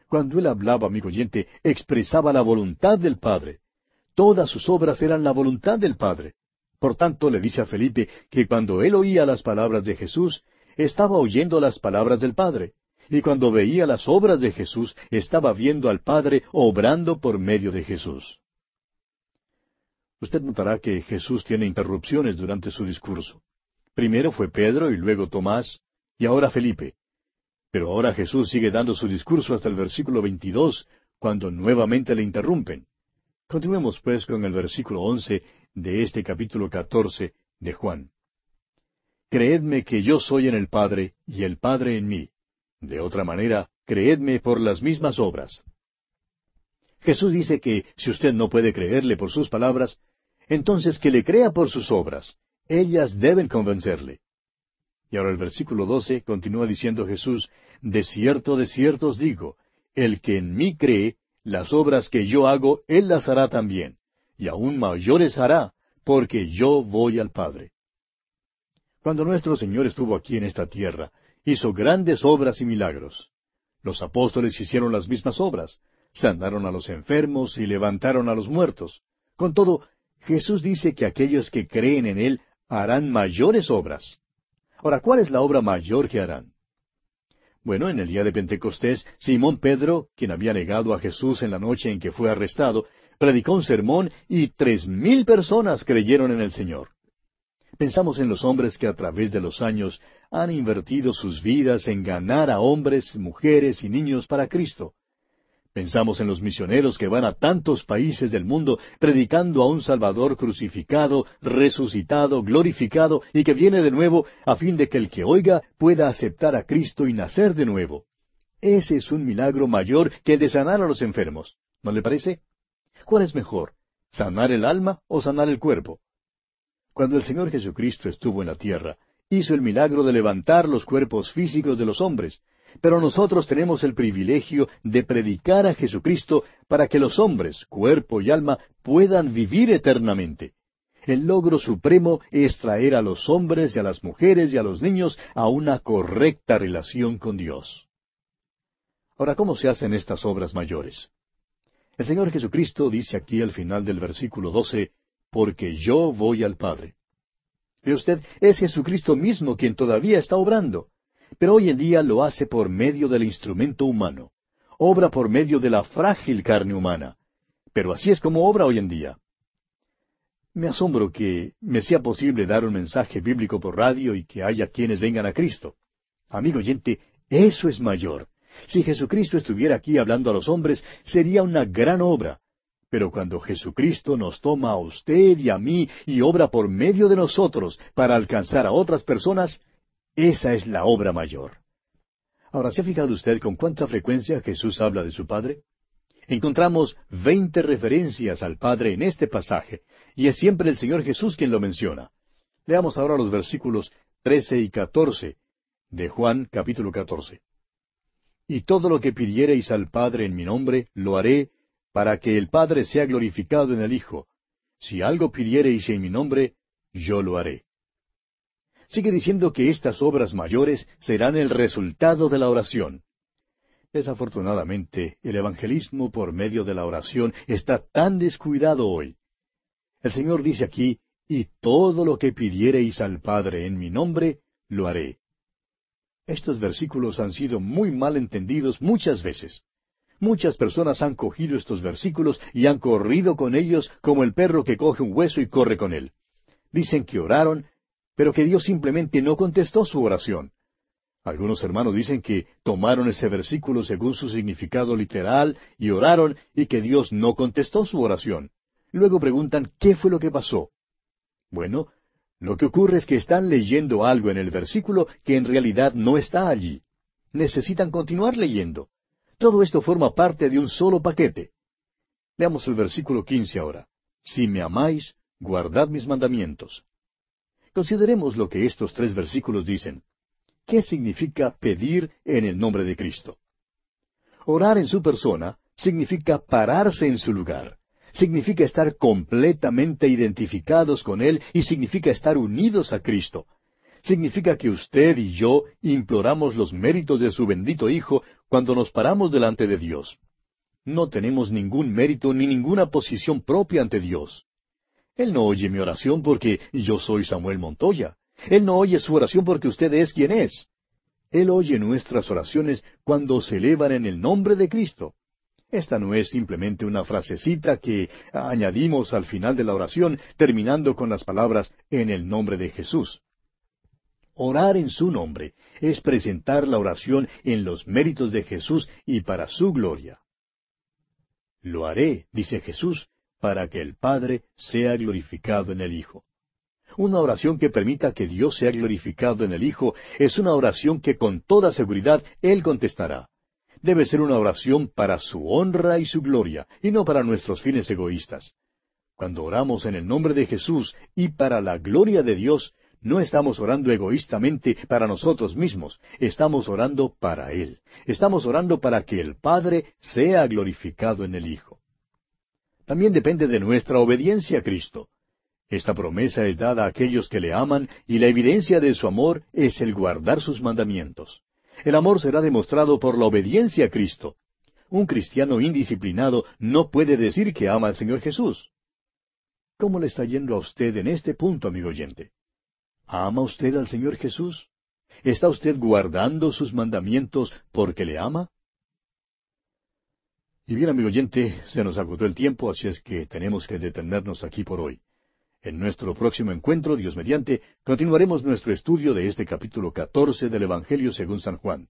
Cuando Él hablaba, amigo oyente, expresaba la voluntad del Padre. Todas sus obras eran la voluntad del Padre. Por tanto, le dice a Felipe que cuando él oía las palabras de Jesús, estaba oyendo las palabras del Padre. Y cuando veía las obras de Jesús, estaba viendo al Padre obrando por medio de Jesús. Usted notará que Jesús tiene interrupciones durante su discurso. Primero fue Pedro y luego Tomás y ahora Felipe. Pero ahora Jesús sigue dando su discurso hasta el versículo 22, cuando nuevamente le interrumpen. Continuemos pues con el versículo 11 de este capítulo 14 de Juan. Creedme que yo soy en el Padre y el Padre en mí. De otra manera, creedme por las mismas obras. Jesús dice que si usted no puede creerle por sus palabras, entonces que le crea por sus obras. Ellas deben convencerle. Y ahora el versículo 12 continúa diciendo Jesús, De cierto, de cierto os digo, el que en mí cree, las obras que yo hago, él las hará también, y aún mayores hará, porque yo voy al Padre. Cuando nuestro Señor estuvo aquí en esta tierra, hizo grandes obras y milagros. Los apóstoles hicieron las mismas obras, sanaron a los enfermos y levantaron a los muertos. Con todo, Jesús dice que aquellos que creen en Él harán mayores obras. Ahora, ¿cuál es la obra mayor que harán? Bueno, en el día de Pentecostés, Simón Pedro, quien había negado a Jesús en la noche en que fue arrestado, predicó un sermón y tres mil personas creyeron en el Señor. Pensamos en los hombres que a través de los años han invertido sus vidas en ganar a hombres, mujeres y niños para Cristo. Pensamos en los misioneros que van a tantos países del mundo predicando a un Salvador crucificado, resucitado, glorificado y que viene de nuevo a fin de que el que oiga pueda aceptar a Cristo y nacer de nuevo. Ese es un milagro mayor que el de sanar a los enfermos. ¿No le parece? ¿Cuál es mejor? ¿Sanar el alma o sanar el cuerpo? Cuando el Señor Jesucristo estuvo en la tierra, hizo el milagro de levantar los cuerpos físicos de los hombres, pero nosotros tenemos el privilegio de predicar a Jesucristo para que los hombres, cuerpo y alma, puedan vivir eternamente. El logro supremo es traer a los hombres y a las mujeres y a los niños a una correcta relación con Dios. Ahora, ¿cómo se hacen estas obras mayores? El Señor Jesucristo dice aquí al final del versículo 12, porque yo voy al Padre. Ve usted, es Jesucristo mismo quien todavía está obrando pero hoy en día lo hace por medio del instrumento humano. Obra por medio de la frágil carne humana. Pero así es como obra hoy en día. Me asombro que me sea posible dar un mensaje bíblico por radio y que haya quienes vengan a Cristo. Amigo oyente, eso es mayor. Si Jesucristo estuviera aquí hablando a los hombres, sería una gran obra. Pero cuando Jesucristo nos toma a usted y a mí y obra por medio de nosotros para alcanzar a otras personas, esa es la obra mayor. Ahora, ¿se ha fijado usted con cuánta frecuencia Jesús habla de su Padre? Encontramos veinte referencias al Padre en este pasaje, y es siempre el Señor Jesús quien lo menciona. Leamos ahora los versículos trece y catorce de Juan capítulo catorce. Y todo lo que pidiereis al Padre en mi nombre, lo haré, para que el Padre sea glorificado en el Hijo. Si algo pidiereis en mi nombre, yo lo haré. Sigue diciendo que estas obras mayores serán el resultado de la oración. Desafortunadamente, el evangelismo por medio de la oración está tan descuidado hoy. El Señor dice aquí, y todo lo que pidiereis al Padre en mi nombre, lo haré. Estos versículos han sido muy mal entendidos muchas veces. Muchas personas han cogido estos versículos y han corrido con ellos como el perro que coge un hueso y corre con él. Dicen que oraron, pero que Dios simplemente no contestó su oración. Algunos hermanos dicen que tomaron ese versículo según su significado literal y oraron y que Dios no contestó su oración. Luego preguntan qué fue lo que pasó. Bueno, lo que ocurre es que están leyendo algo en el versículo que en realidad no está allí. Necesitan continuar leyendo. Todo esto forma parte de un solo paquete. Leamos el versículo quince ahora. Si me amáis, guardad mis mandamientos. Consideremos lo que estos tres versículos dicen. ¿Qué significa pedir en el nombre de Cristo? Orar en su persona significa pararse en su lugar, significa estar completamente identificados con Él y significa estar unidos a Cristo. Significa que usted y yo imploramos los méritos de su bendito Hijo cuando nos paramos delante de Dios. No tenemos ningún mérito ni ninguna posición propia ante Dios. Él no oye mi oración porque yo soy Samuel Montoya. Él no oye su oración porque usted es quien es. Él oye nuestras oraciones cuando se elevan en el nombre de Cristo. Esta no es simplemente una frasecita que añadimos al final de la oración, terminando con las palabras en el nombre de Jesús. Orar en su nombre es presentar la oración en los méritos de Jesús y para su gloria. Lo haré, dice Jesús, para que el Padre sea glorificado en el Hijo. Una oración que permita que Dios sea glorificado en el Hijo es una oración que con toda seguridad Él contestará. Debe ser una oración para su honra y su gloria, y no para nuestros fines egoístas. Cuando oramos en el nombre de Jesús y para la gloria de Dios, no estamos orando egoístamente para nosotros mismos, estamos orando para Él. Estamos orando para que el Padre sea glorificado en el Hijo. También depende de nuestra obediencia a Cristo. Esta promesa es dada a aquellos que le aman y la evidencia de su amor es el guardar sus mandamientos. El amor será demostrado por la obediencia a Cristo. Un cristiano indisciplinado no puede decir que ama al Señor Jesús. ¿Cómo le está yendo a usted en este punto, amigo oyente? ¿Ama usted al Señor Jesús? ¿Está usted guardando sus mandamientos porque le ama? Y bien, amigo oyente, se nos agotó el tiempo, así es que tenemos que detenernos aquí por hoy. En nuestro próximo encuentro, Dios mediante, continuaremos nuestro estudio de este capítulo catorce del Evangelio según San Juan.